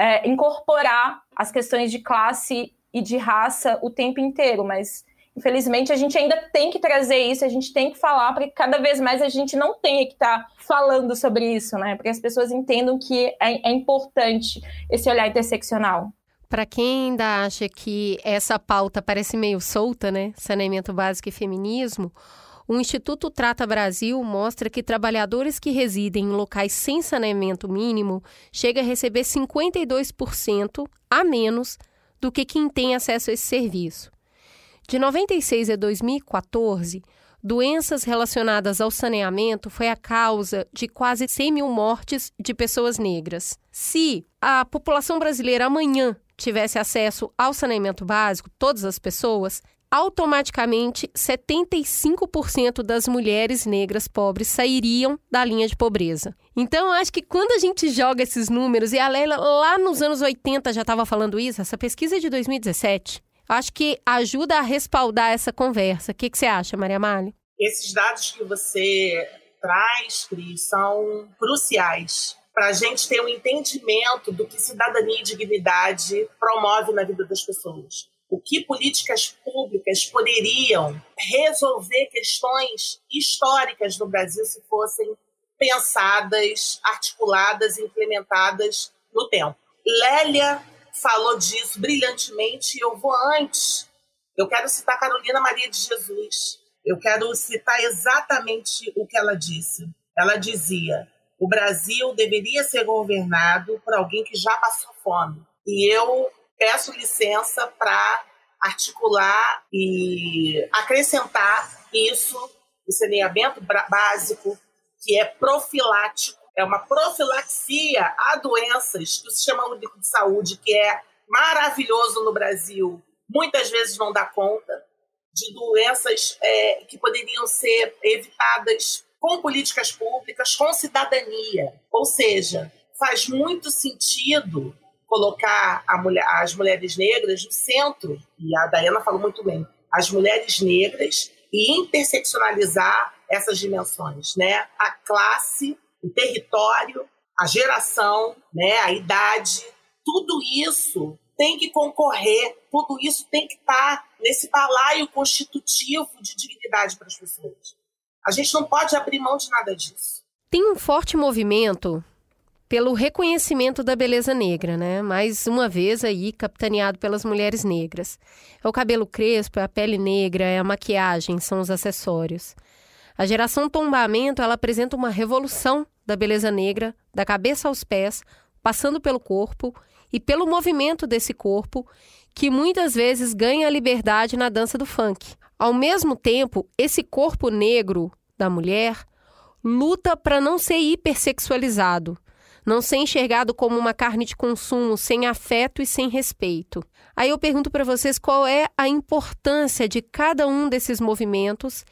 é, incorporar as questões de classe e de raça o tempo inteiro, mas infelizmente a gente ainda tem que trazer isso, a gente tem que falar para que cada vez mais a gente não tenha que estar tá falando sobre isso, né? Para que as pessoas entendam que é, é importante esse olhar interseccional. Para quem ainda acha que essa pauta parece meio solta, né? Saneamento básico e feminismo, o Instituto Trata Brasil mostra que trabalhadores que residem em locais sem saneamento mínimo chegam a receber 52% a menos do que quem tem acesso a esse serviço. De 96 a 2014, doenças relacionadas ao saneamento foi a causa de quase 100 mil mortes de pessoas negras. Se a população brasileira amanhã tivesse acesso ao saneamento básico, todas as pessoas, automaticamente 75% das mulheres negras pobres sairiam da linha de pobreza. Então, eu acho que quando a gente joga esses números, e a Leila lá nos anos 80 já estava falando isso, essa pesquisa é de 2017, acho que ajuda a respaldar essa conversa. O que, que você acha, Maria Amália? Esses dados que você traz, Cris, são cruciais para a gente ter um entendimento do que cidadania e dignidade promove na vida das pessoas o que políticas públicas poderiam resolver questões históricas no Brasil se fossem pensadas, articuladas, implementadas no tempo. Lélia falou disso brilhantemente e eu vou antes. Eu quero citar Carolina Maria de Jesus. Eu quero citar exatamente o que ela disse. Ela dizia: o Brasil deveria ser governado por alguém que já passou fome. E eu peço licença para articular e acrescentar isso, o saneamento básico, que é profilático, é uma profilaxia a doenças que o Sistema Único de Saúde, que é maravilhoso no Brasil, muitas vezes não dá conta de doenças é, que poderiam ser evitadas com políticas públicas, com cidadania. Ou seja, faz muito sentido colocar mulher, as mulheres negras no centro, e a Dayana falou muito bem, as mulheres negras e interseccionalizar essas dimensões, né? A classe, o território, a geração, né? A idade, tudo isso tem que concorrer, tudo isso tem que estar nesse balaio constitutivo de dignidade para as pessoas. A gente não pode abrir mão de nada disso. Tem um forte movimento pelo reconhecimento da beleza negra, né? Mais uma vez aí capitaneado pelas mulheres negras. É o cabelo crespo, é a pele negra, é a maquiagem, são os acessórios. A geração tombamento, ela apresenta uma revolução da beleza negra, da cabeça aos pés, passando pelo corpo e pelo movimento desse corpo, que muitas vezes ganha a liberdade na dança do funk. Ao mesmo tempo, esse corpo negro da mulher luta para não ser hipersexualizado, não ser enxergado como uma carne de consumo sem afeto e sem respeito. Aí eu pergunto para vocês qual é a importância de cada um desses movimentos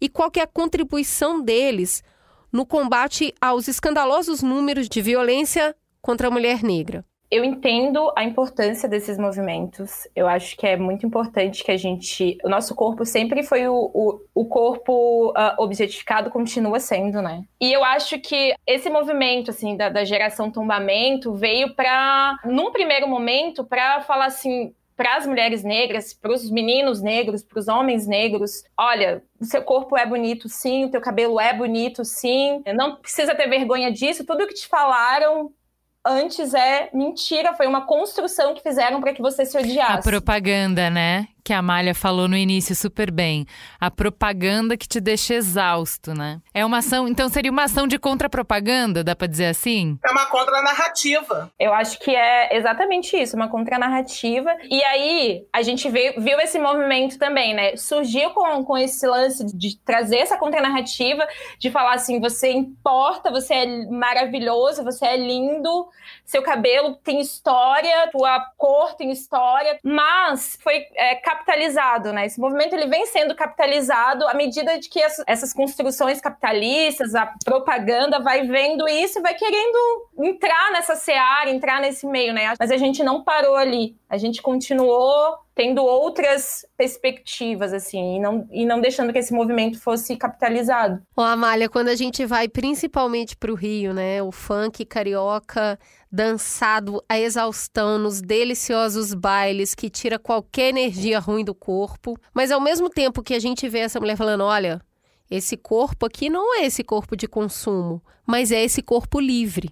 e qual é a contribuição deles no combate aos escandalosos números de violência contra a mulher negra eu entendo a importância desses movimentos. Eu acho que é muito importante que a gente. O nosso corpo sempre foi o, o, o corpo uh, objetificado, continua sendo, né? E eu acho que esse movimento, assim, da, da geração tombamento veio para, num primeiro momento, para falar assim. para as mulheres negras, para os meninos negros, para os homens negros, olha, o seu corpo é bonito sim, o teu cabelo é bonito sim, não precisa ter vergonha disso, tudo que te falaram antes é mentira, foi uma construção que fizeram para que você se odiasse. A propaganda, né? Que a Amália falou no início super bem. A propaganda que te deixa exausto, né? É uma ação, então seria uma ação de contra-propaganda, dá pra dizer assim? É uma contra-narrativa. Eu acho que é exatamente isso, uma contra-narrativa. E aí, a gente veio, viu esse movimento também, né? Surgiu com, com esse lance de trazer essa contra-narrativa, de falar assim: você importa, você é maravilhoso, você é lindo, seu cabelo tem história, tua cor tem história, mas foi é, capitalizado, né? Esse movimento ele vem sendo capitalizado à medida de que as, essas construções capitalistas, a propaganda vai vendo isso e vai querendo entrar nessa seara, entrar nesse meio, né? Mas a gente não parou ali. A gente continuou tendo outras perspectivas, assim, e não, e não deixando que esse movimento fosse capitalizado. Ô, Amália, quando a gente vai principalmente para o Rio, né, o funk carioca dançado a exaustão nos deliciosos bailes que tira qualquer energia ruim do corpo, mas ao mesmo tempo que a gente vê essa mulher falando, olha, esse corpo aqui não é esse corpo de consumo, mas é esse corpo livre.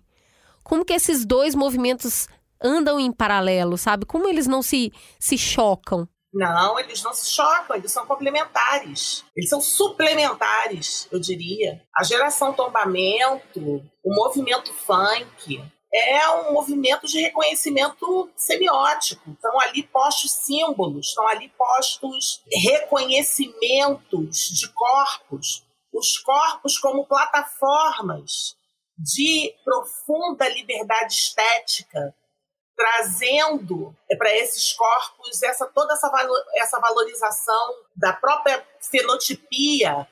Como que esses dois movimentos andam em paralelo, sabe? Como eles não se, se chocam? Não, eles não se chocam, eles são complementares. Eles são suplementares, eu diria. A geração tombamento, o movimento funk, é um movimento de reconhecimento semiótico. Estão ali postos símbolos, estão ali postos reconhecimentos de corpos, os corpos como plataformas de profunda liberdade estética, trazendo para esses corpos essa toda essa, essa valorização da própria fenotipia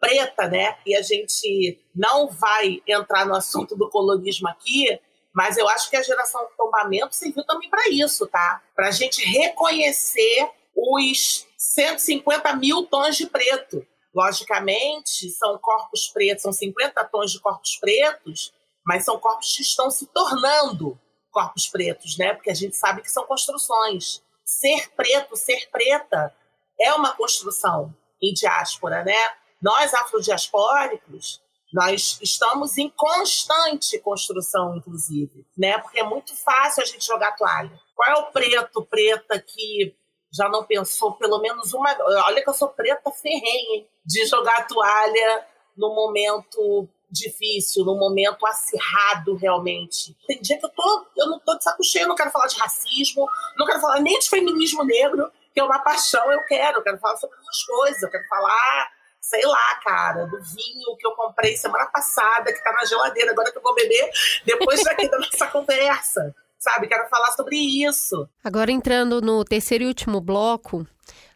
preta, né? E a gente não vai entrar no assunto do colorismo aqui, mas eu acho que a geração do tombamento serviu também para isso, tá? Para a gente reconhecer os 150 mil tons de preto. Logicamente, são corpos pretos, são 50 tons de corpos pretos, mas são corpos que estão se tornando corpos pretos, né? Porque a gente sabe que são construções. Ser preto, ser preta é uma construção em diáspora, né? Nós afrodiaspóricos, nós estamos em constante construção, inclusive, né? Porque é muito fácil a gente jogar toalha. Qual é o preto, preta que já não pensou pelo menos uma. Olha que eu sou preta ferrenha? De jogar toalha no momento difícil, no momento acirrado realmente. Tem dia que eu tô, eu não tô de saco cheio, não quero falar de racismo, não quero falar nem de feminismo negro, que é uma paixão, eu quero, eu quero falar sobre essas coisas, eu quero falar sei lá, cara, do vinho que eu comprei semana passada, que tá na geladeira, agora que eu vou beber, depois daqui da nossa conversa. Sabe? Quero falar sobre isso. Agora entrando no terceiro e último bloco,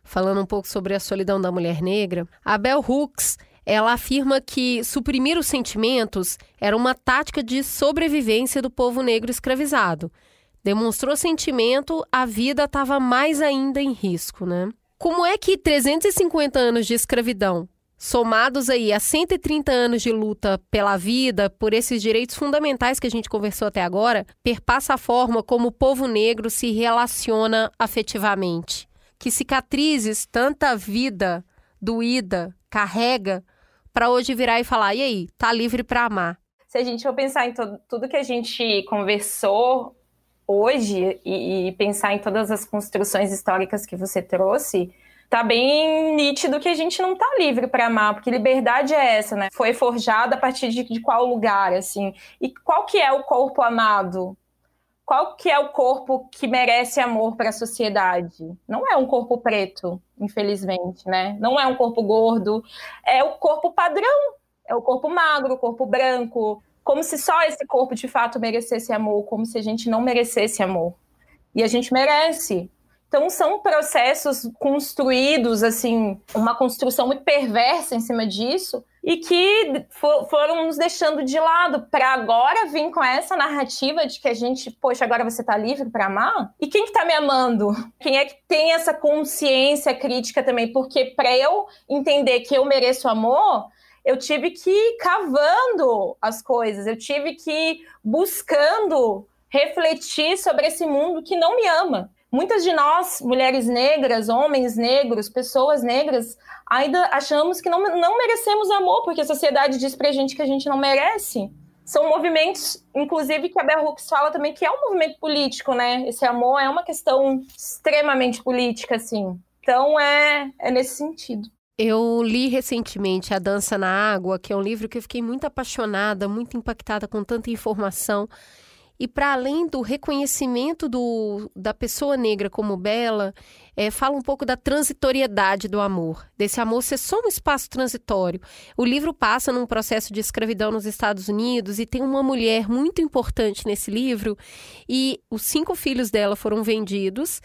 falando um pouco sobre a solidão da mulher negra, a Bell Hooks ela afirma que suprimir os sentimentos era uma tática de sobrevivência do povo negro escravizado. Demonstrou sentimento, a vida estava mais ainda em risco, né? Como é que 350 anos de escravidão somados aí a 130 anos de luta pela vida, por esses direitos fundamentais que a gente conversou até agora, perpassa a forma como o povo negro se relaciona afetivamente. Que cicatrizes tanta vida doída carrega para hoje virar e falar: e aí, tá livre para amar? Se a gente for pensar em tudo que a gente conversou hoje e, e pensar em todas as construções históricas que você trouxe, tá bem nítido que a gente não tá livre para amar, porque liberdade é essa, né? Foi forjada a partir de, de qual lugar, assim? E qual que é o corpo amado? Qual que é o corpo que merece amor para a sociedade? Não é um corpo preto, infelizmente, né? Não é um corpo gordo, é o corpo padrão, é o corpo magro, o corpo branco, como se só esse corpo de fato merecesse amor, como se a gente não merecesse amor. E a gente merece. Então são processos construídos assim, uma construção muito perversa em cima disso e que for, foram nos deixando de lado para agora vir com essa narrativa de que a gente, poxa, agora você está livre para amar? E quem que tá me amando? Quem é que tem essa consciência crítica também? Porque para eu entender que eu mereço amor, eu tive que ir cavando as coisas, eu tive que ir buscando refletir sobre esse mundo que não me ama muitas de nós, mulheres negras, homens negros, pessoas negras, ainda achamos que não, não merecemos amor, porque a sociedade diz pra gente que a gente não merece. São movimentos, inclusive, que a Bell Hooks fala também que é um movimento político, né? Esse amor é uma questão extremamente política, assim. Então, é, é nesse sentido. Eu li recentemente A Dança na Água, que é um livro que eu fiquei muito apaixonada, muito impactada com tanta informação. E para além do reconhecimento do, da pessoa negra como bela, é, fala um pouco da transitoriedade do amor, desse amor ser só um espaço transitório. O livro passa num processo de escravidão nos Estados Unidos e tem uma mulher muito importante nesse livro, e os cinco filhos dela foram vendidos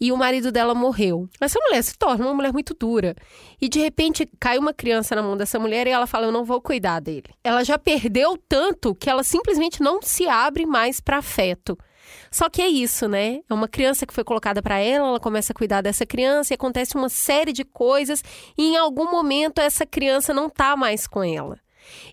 e o marido dela morreu. Essa mulher se torna uma mulher muito dura. E de repente cai uma criança na mão dessa mulher e ela fala: Eu não vou cuidar dele. Ela já perdeu tanto que ela simplesmente não se abre mais para afeto. Só que é isso, né? É uma criança que foi colocada para ela, ela começa a cuidar dessa criança e acontece uma série de coisas e em algum momento essa criança não tá mais com ela.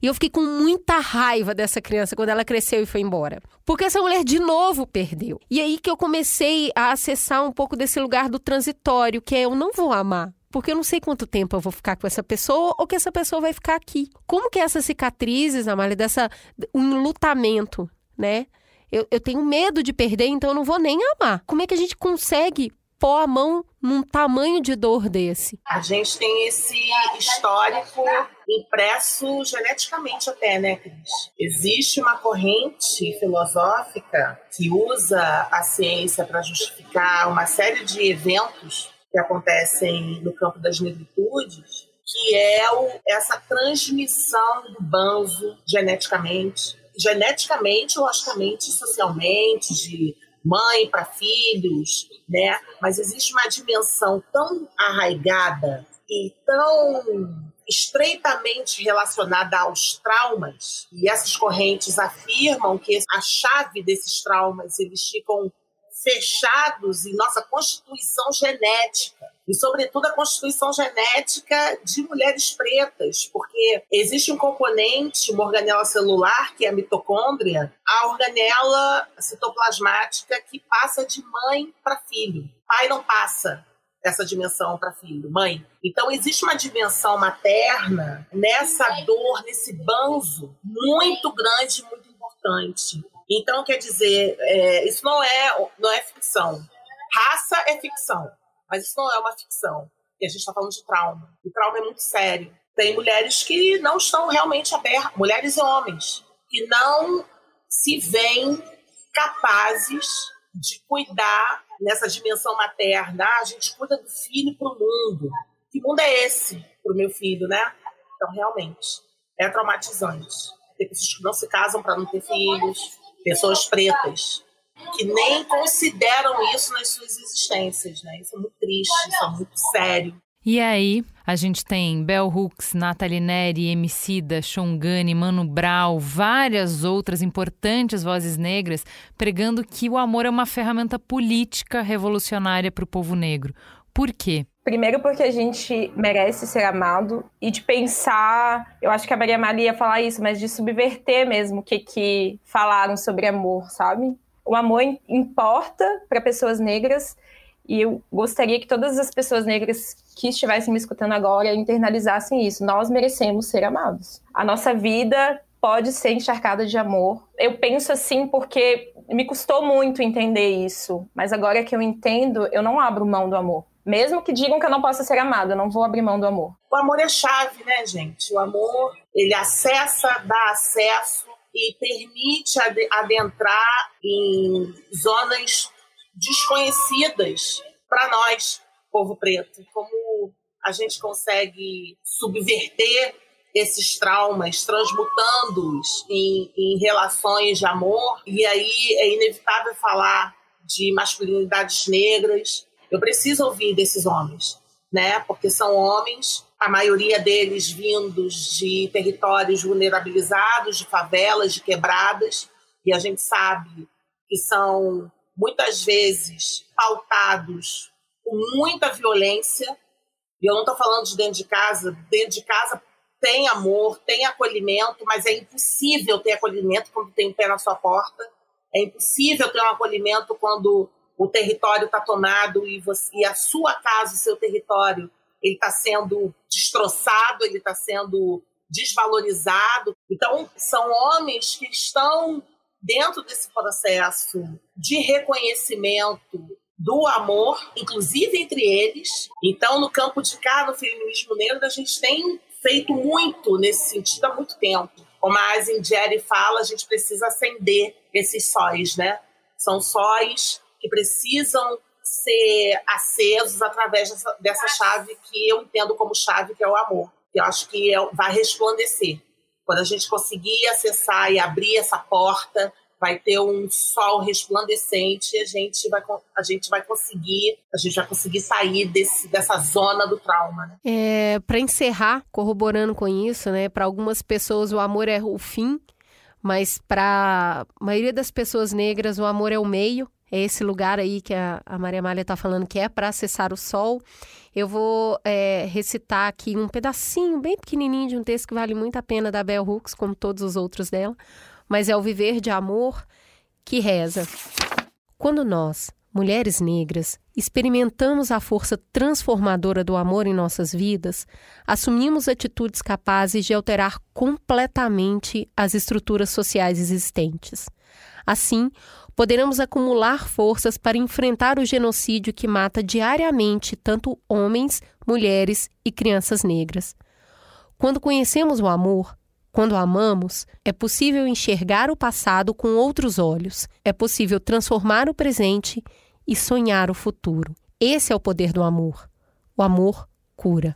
E eu fiquei com muita raiva dessa criança quando ela cresceu e foi embora. Porque essa mulher de novo perdeu. E aí que eu comecei a acessar um pouco desse lugar do transitório, que é eu não vou amar porque eu não sei quanto tempo eu vou ficar com essa pessoa ou que essa pessoa vai ficar aqui. Como que essas cicatrizes, Amália, dessa um lutamento, né? Eu, eu tenho medo de perder, então eu não vou nem amar. Como é que a gente consegue pôr a mão num tamanho de dor desse? A gente tem esse histórico impresso geneticamente até, né, Cris? Existe uma corrente filosófica que usa a ciência para justificar uma série de eventos que acontecem no campo das negritudes, que é o, essa transmissão do banzo geneticamente, geneticamente, logicamente, socialmente, de mãe para filhos, né? Mas existe uma dimensão tão arraigada e tão estreitamente relacionada aos traumas, e essas correntes afirmam que a chave desses traumas eles ficam fechados em nossa constituição genética e, sobretudo, a constituição genética de mulheres pretas, porque existe um componente, uma organela celular, que é a mitocôndria, a organela citoplasmática que passa de mãe para filho. Pai não passa essa dimensão para filho, mãe. Então existe uma dimensão materna nessa dor, nesse banzo muito grande, muito importante. Então quer dizer, é, isso não é não é ficção. Raça é ficção. Mas isso não é uma ficção. E a gente está falando de trauma. O trauma é muito sério. Tem mulheres que não estão realmente abertas, mulheres e homens, que não se veem capazes de cuidar nessa dimensão materna. Ah, a gente cuida do filho para o mundo. Que mundo é esse para o meu filho, né? Então, realmente, é traumatizante. Tem pessoas que não se casam para não ter filhos, pessoas pretas que nem consideram isso nas suas existências, né? Isso é muito triste, isso é muito sério. E aí, a gente tem Bell Hooks, Nathalie Neri, Emicida, Shongani, Mano Brown, várias outras importantes vozes negras pregando que o amor é uma ferramenta política revolucionária para o povo negro. Por quê? Primeiro porque a gente merece ser amado e de pensar, eu acho que a Maria Maria ia falar isso, mas de subverter mesmo o que que falaram sobre amor, sabe? O amor importa para pessoas negras e eu gostaria que todas as pessoas negras que estivessem me escutando agora internalizassem isso. Nós merecemos ser amados. A nossa vida pode ser encharcada de amor. Eu penso assim porque me custou muito entender isso, mas agora que eu entendo, eu não abro mão do amor. Mesmo que digam que eu não possa ser amada, eu não vou abrir mão do amor. O amor é chave, né, gente? O amor, ele acessa, dá acesso e permite adentrar em zonas desconhecidas para nós, povo preto. Como a gente consegue subverter esses traumas, transmutando-os em, em relações de amor. E aí é inevitável falar de masculinidades negras. Eu preciso ouvir desses homens, né? Porque são homens a maioria deles vindos de territórios vulnerabilizados, de favelas, de quebradas, e a gente sabe que são muitas vezes pautados com muita violência. E eu não estou falando de dentro de casa, dentro de casa tem amor, tem acolhimento, mas é impossível ter acolhimento quando tem um pé na sua porta. É impossível ter um acolhimento quando o território está tomado e, você, e a sua casa, o seu território, ele está sendo destroçado, ele está sendo desvalorizado. Então, são homens que estão dentro desse processo de reconhecimento do amor, inclusive entre eles. Então, no campo de cá, no feminismo negro, a gente tem feito muito nesse sentido há muito tempo. Como a Azindieri fala, a gente precisa acender esses sóis, né? São sóis que precisam ser acesos através dessa, dessa chave que eu entendo como chave, que é o amor. Eu acho que é, vai resplandecer. Quando a gente conseguir acessar e abrir essa porta, vai ter um sol resplandecente e a gente vai, a gente vai conseguir a gente vai conseguir sair desse, dessa zona do trauma. Né? É, para encerrar, corroborando com isso, né? Para algumas pessoas o amor é o fim, mas para a maioria das pessoas negras o amor é o meio. É esse lugar aí que a, a Maria Amália está falando que é para acessar o sol. Eu vou é, recitar aqui um pedacinho bem pequenininho de um texto que vale muito a pena da Bell Hooks, como todos os outros dela, mas é o viver de amor que reza. Quando nós, mulheres negras, experimentamos a força transformadora do amor em nossas vidas, assumimos atitudes capazes de alterar completamente as estruturas sociais existentes. Assim, poderemos acumular forças para enfrentar o genocídio que mata diariamente tanto homens, mulheres e crianças negras. Quando conhecemos o amor, quando amamos, é possível enxergar o passado com outros olhos, é possível transformar o presente e sonhar o futuro. Esse é o poder do amor. O amor cura.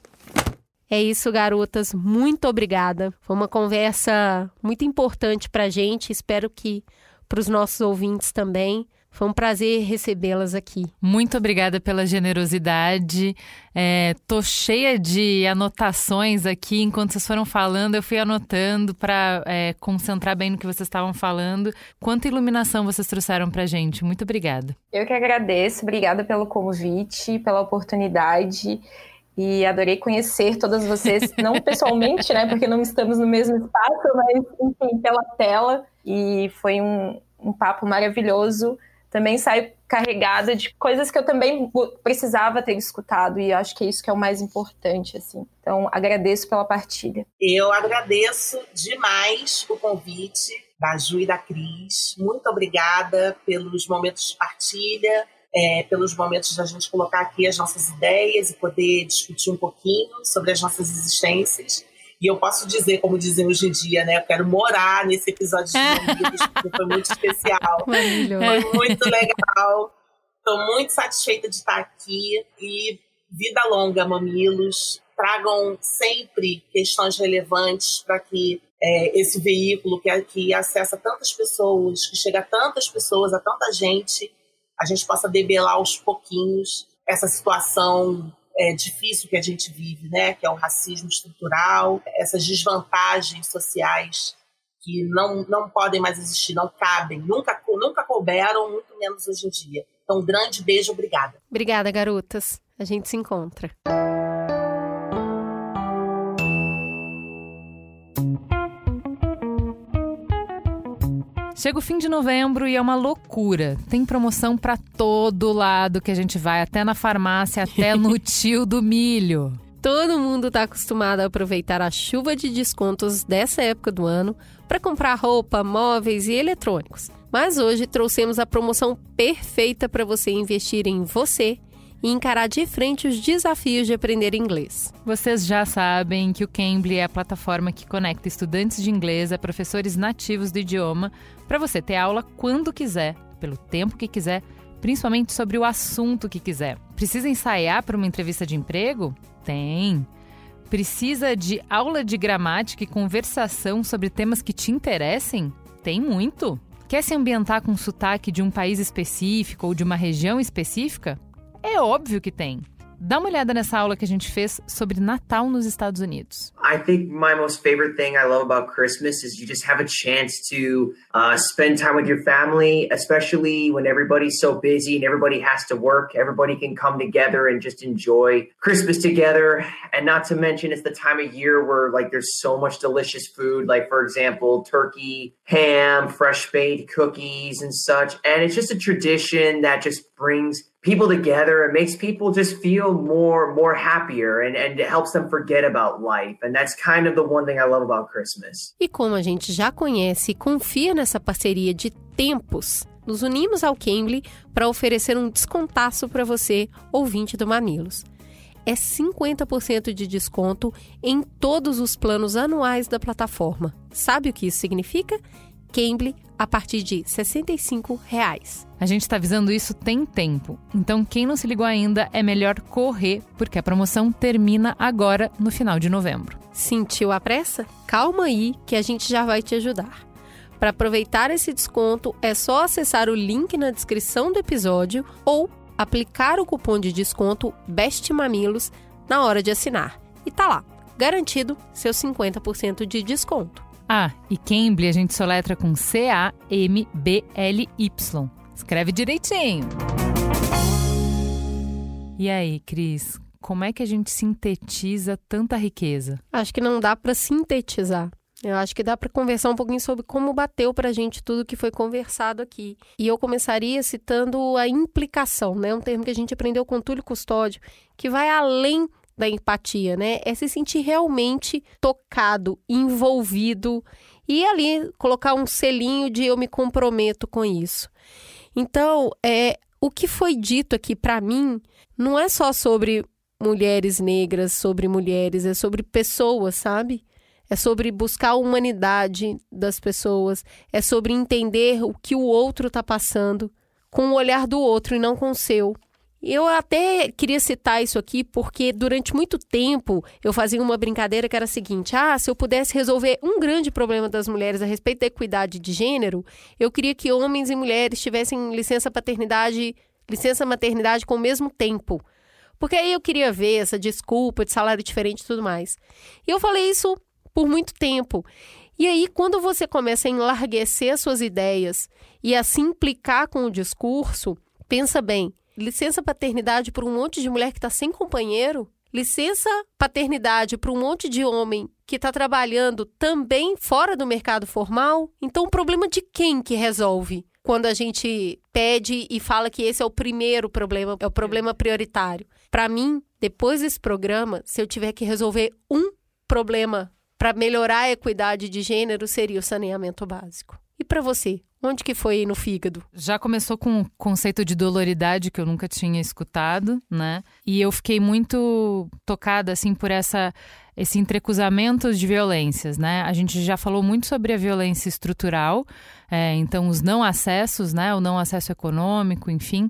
É isso, garotas. Muito obrigada. Foi uma conversa muito importante para gente. Espero que para os nossos ouvintes também. Foi um prazer recebê-las aqui. Muito obrigada pela generosidade. É, tô cheia de anotações aqui. Enquanto vocês foram falando, eu fui anotando para é, concentrar bem no que vocês estavam falando. Quanta iluminação vocês trouxeram para gente. Muito obrigada. Eu que agradeço. Obrigada pelo convite, pela oportunidade. E adorei conhecer todas vocês, não pessoalmente, né? Porque não estamos no mesmo espaço, mas enfim, pela tela. E foi um, um papo maravilhoso também saio carregada de coisas que eu também precisava ter escutado e acho que é isso que é o mais importante assim. Então, agradeço pela partilha. Eu agradeço demais o convite da Ju e da Cris. Muito obrigada pelos momentos de partilha, é, pelos momentos da gente colocar aqui as nossas ideias e poder discutir um pouquinho sobre as nossas existências. E eu posso dizer, como dizem hoje em dia, né? Eu quero morar nesse episódio de Mamilos, porque foi muito especial. Foi muito legal. Estou muito satisfeita de estar aqui. E vida longa, Mamilos. Tragam sempre questões relevantes para que é, esse veículo que, que acessa tantas pessoas, que chega a tantas pessoas, a tanta gente, a gente possa debelar aos pouquinhos essa situação é, difícil que a gente vive, né? que é o racismo estrutural, essas desvantagens sociais que não, não podem mais existir, não cabem, nunca, nunca couberam, muito menos hoje em dia. Então, um grande beijo, obrigada. Obrigada, garotas. A gente se encontra. Chega o fim de novembro e é uma loucura. Tem promoção para todo lado que a gente vai, até na farmácia, até no tio do milho. Todo mundo está acostumado a aproveitar a chuva de descontos dessa época do ano para comprar roupa, móveis e eletrônicos. Mas hoje trouxemos a promoção perfeita para você investir em você e encarar de frente os desafios de aprender inglês. Vocês já sabem que o Cambly é a plataforma que conecta estudantes de inglês a professores nativos do idioma para você ter aula quando quiser, pelo tempo que quiser, principalmente sobre o assunto que quiser. Precisa ensaiar para uma entrevista de emprego? Tem. Precisa de aula de gramática e conversação sobre temas que te interessem? Tem muito. Quer se ambientar com sotaque de um país específico ou de uma região específica? É óbvio que tem. Dá uma olhada nessa aula que a gente fez sobre Natal nos Estados Unidos. I think my most favorite thing I love about Christmas is you just have a chance to uh, spend time with your family, especially when everybody's so busy and everybody has to work. Everybody can come together and just enjoy Christmas together. And not to mention, it's the time of year where like there's so much delicious food, like for example, turkey, ham, fresh baked cookies, and such. And it's just a tradition that just brings people together and makes people just feel more more happier and, and it helps them forget about life. And that's kind of the one thing I love about Christmas. E como a gente já conhece e confia nessa parceria de tempos, nos unimos ao Cambly para oferecer um descontaço para você, ouvinte do Mamilos. É 50% de desconto em todos os planos anuais da plataforma. Sabe o que isso significa? Cambly a partir de 65 reais. A gente está avisando isso tem tempo. Então, quem não se ligou ainda, é melhor correr, porque a promoção termina agora, no final de novembro. Sentiu a pressa? Calma aí, que a gente já vai te ajudar. Para aproveitar esse desconto, é só acessar o link na descrição do episódio ou aplicar o cupom de desconto Best Mamilos na hora de assinar. E tá lá, garantido seu 50% de desconto. Ah, e Cambly a gente soletra com C-A-M-B-L-Y. Escreve direitinho. E aí, Cris, como é que a gente sintetiza tanta riqueza? Acho que não dá para sintetizar. Eu acho que dá para conversar um pouquinho sobre como bateu para a gente tudo que foi conversado aqui. E eu começaria citando a implicação, né? Um termo que a gente aprendeu com Túlio Custódio, que vai além da empatia, né? É se sentir realmente tocado, envolvido e ali colocar um selinho de eu me comprometo com isso. Então, é o que foi dito aqui para mim não é só sobre mulheres negras, sobre mulheres, é sobre pessoas, sabe? É sobre buscar a humanidade das pessoas, é sobre entender o que o outro está passando com o olhar do outro e não com o seu. Eu até queria citar isso aqui porque durante muito tempo eu fazia uma brincadeira que era a seguinte: ah, se eu pudesse resolver um grande problema das mulheres a respeito da equidade de gênero, eu queria que homens e mulheres tivessem licença paternidade, licença maternidade com o mesmo tempo. Porque aí eu queria ver essa desculpa de salário diferente e tudo mais. E eu falei isso por muito tempo. E aí, quando você começa a enlarguecer suas ideias e a se implicar com o discurso, pensa bem, licença paternidade para um monte de mulher que está sem companheiro, licença paternidade para um monte de homem que está trabalhando também fora do mercado formal. Então, o problema de quem que resolve? Quando a gente pede e fala que esse é o primeiro problema, é o problema prioritário. Para mim, depois desse programa, se eu tiver que resolver um problema para melhorar a equidade de gênero, seria o saneamento básico. E para você, onde que foi no fígado? Já começou com o conceito de doloridade que eu nunca tinha escutado, né? E eu fiquei muito tocada assim por essa esse entrecruzamento de violências, né? A gente já falou muito sobre a violência estrutural, é, então os não acessos, né? O não acesso econômico, enfim.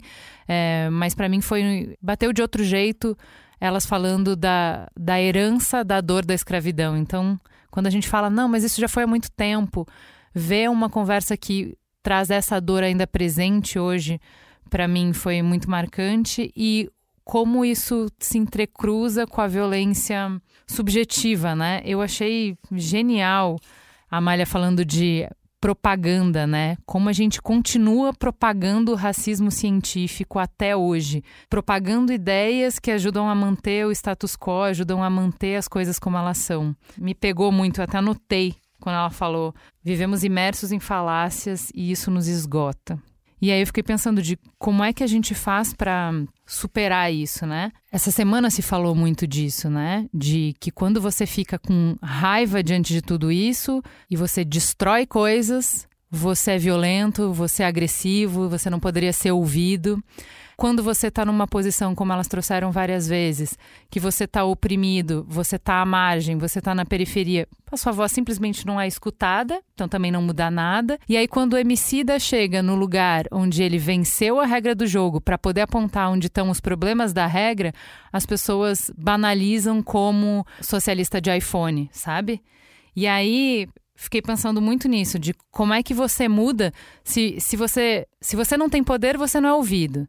É, mas para mim foi bateu de outro jeito elas falando da, da herança da dor da escravidão. Então, quando a gente fala, não, mas isso já foi há muito tempo, ver uma conversa que traz essa dor ainda presente hoje, para mim foi muito marcante e como isso se entrecruza com a violência subjetiva, né? Eu achei genial a Amália falando de propaganda, né? Como a gente continua propagando o racismo científico até hoje, propagando ideias que ajudam a manter o status quo, ajudam a manter as coisas como elas são. Me pegou muito, até anotei quando ela falou: vivemos imersos em falácias e isso nos esgota. E aí eu fiquei pensando de como é que a gente faz para superar isso, né? Essa semana se falou muito disso, né? De que quando você fica com raiva diante de tudo isso e você destrói coisas, você é violento, você é agressivo, você não poderia ser ouvido quando você está numa posição, como elas trouxeram várias vezes, que você está oprimido, você está à margem, você está na periferia, a sua voz simplesmente não é escutada, então também não muda nada. E aí, quando o Emicida chega no lugar onde ele venceu a regra do jogo para poder apontar onde estão os problemas da regra, as pessoas banalizam como socialista de iPhone, sabe? E aí, fiquei pensando muito nisso, de como é que você muda se, se você se você não tem poder, você não é ouvido.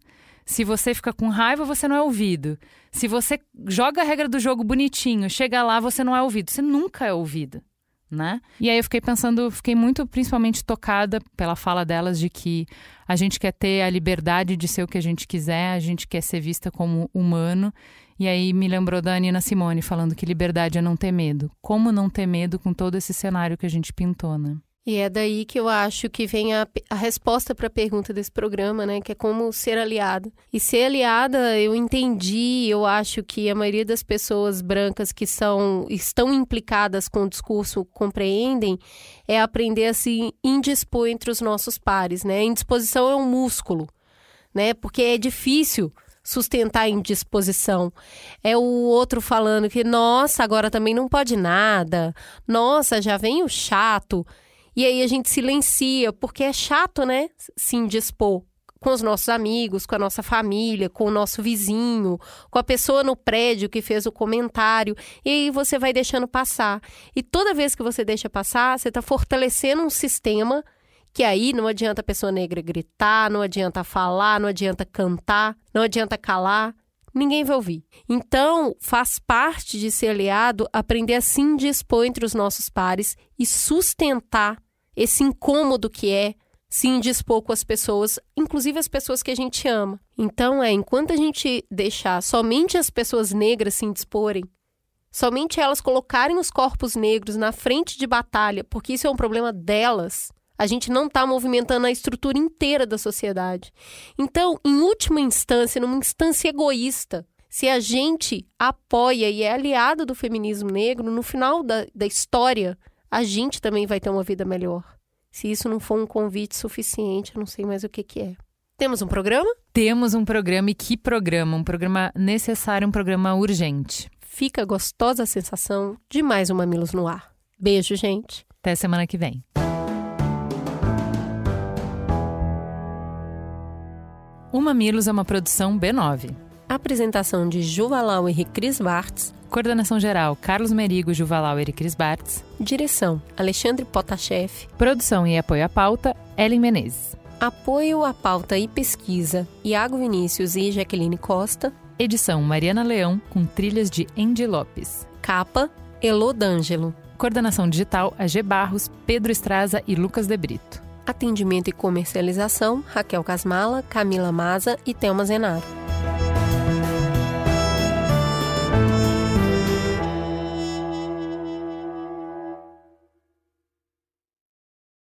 Se você fica com raiva, você não é ouvido. Se você joga a regra do jogo bonitinho, chega lá, você não é ouvido. Você nunca é ouvido né? E aí eu fiquei pensando, fiquei muito principalmente tocada pela fala delas de que a gente quer ter a liberdade de ser o que a gente quiser, a gente quer ser vista como humano. E aí me lembrou da Nina Simone falando que liberdade é não ter medo. Como não ter medo com todo esse cenário que a gente pintou, né? E é daí que eu acho que vem a, a resposta para a pergunta desse programa, né? Que é como ser aliada. E ser aliada, eu entendi, eu acho que a maioria das pessoas brancas que são, estão implicadas com o discurso compreendem, é aprender a se indispor entre os nossos pares, né? Indisposição é um músculo, né? Porque é difícil sustentar a indisposição. É o outro falando que, nossa, agora também não pode nada. Nossa, já vem o chato. E aí a gente silencia, porque é chato, né? Se indispor com os nossos amigos, com a nossa família, com o nosso vizinho, com a pessoa no prédio que fez o comentário. E aí você vai deixando passar. E toda vez que você deixa passar, você está fortalecendo um sistema que aí não adianta a pessoa negra gritar, não adianta falar, não adianta cantar, não adianta calar. Ninguém vai ouvir. Então, faz parte de ser aliado aprender a se indispor entre os nossos pares e sustentar esse incômodo que é se indispor com as pessoas, inclusive as pessoas que a gente ama. Então, é enquanto a gente deixar somente as pessoas negras se indisporem, somente elas colocarem os corpos negros na frente de batalha, porque isso é um problema delas, a gente não está movimentando a estrutura inteira da sociedade. Então, em última instância, numa instância egoísta, se a gente apoia e é aliado do feminismo negro, no final da, da história, a gente também vai ter uma vida melhor. Se isso não for um convite suficiente, eu não sei mais o que, que é. Temos um programa? Temos um programa e que programa? Um programa necessário, um programa urgente. Fica gostosa a sensação de mais um Mamilos no ar. Beijo, gente. Até semana que vem. O Mamilos é uma produção B9. Apresentação de Juvalau e Cris Bartz. Coordenação geral Carlos Merigo, Juvalau e Cris Bartz. Direção Alexandre Potashev. Produção e apoio à pauta Ellen Menezes. Apoio à pauta e pesquisa Iago Vinícius e Jaqueline Costa. Edição Mariana Leão com trilhas de Andy Lopes. Capa Elô D'Angelo. Coordenação digital AG Barros, Pedro Estraza e Lucas De Brito. Atendimento e comercialização, Raquel Casmala, Camila Maza e Thelma Zenaro.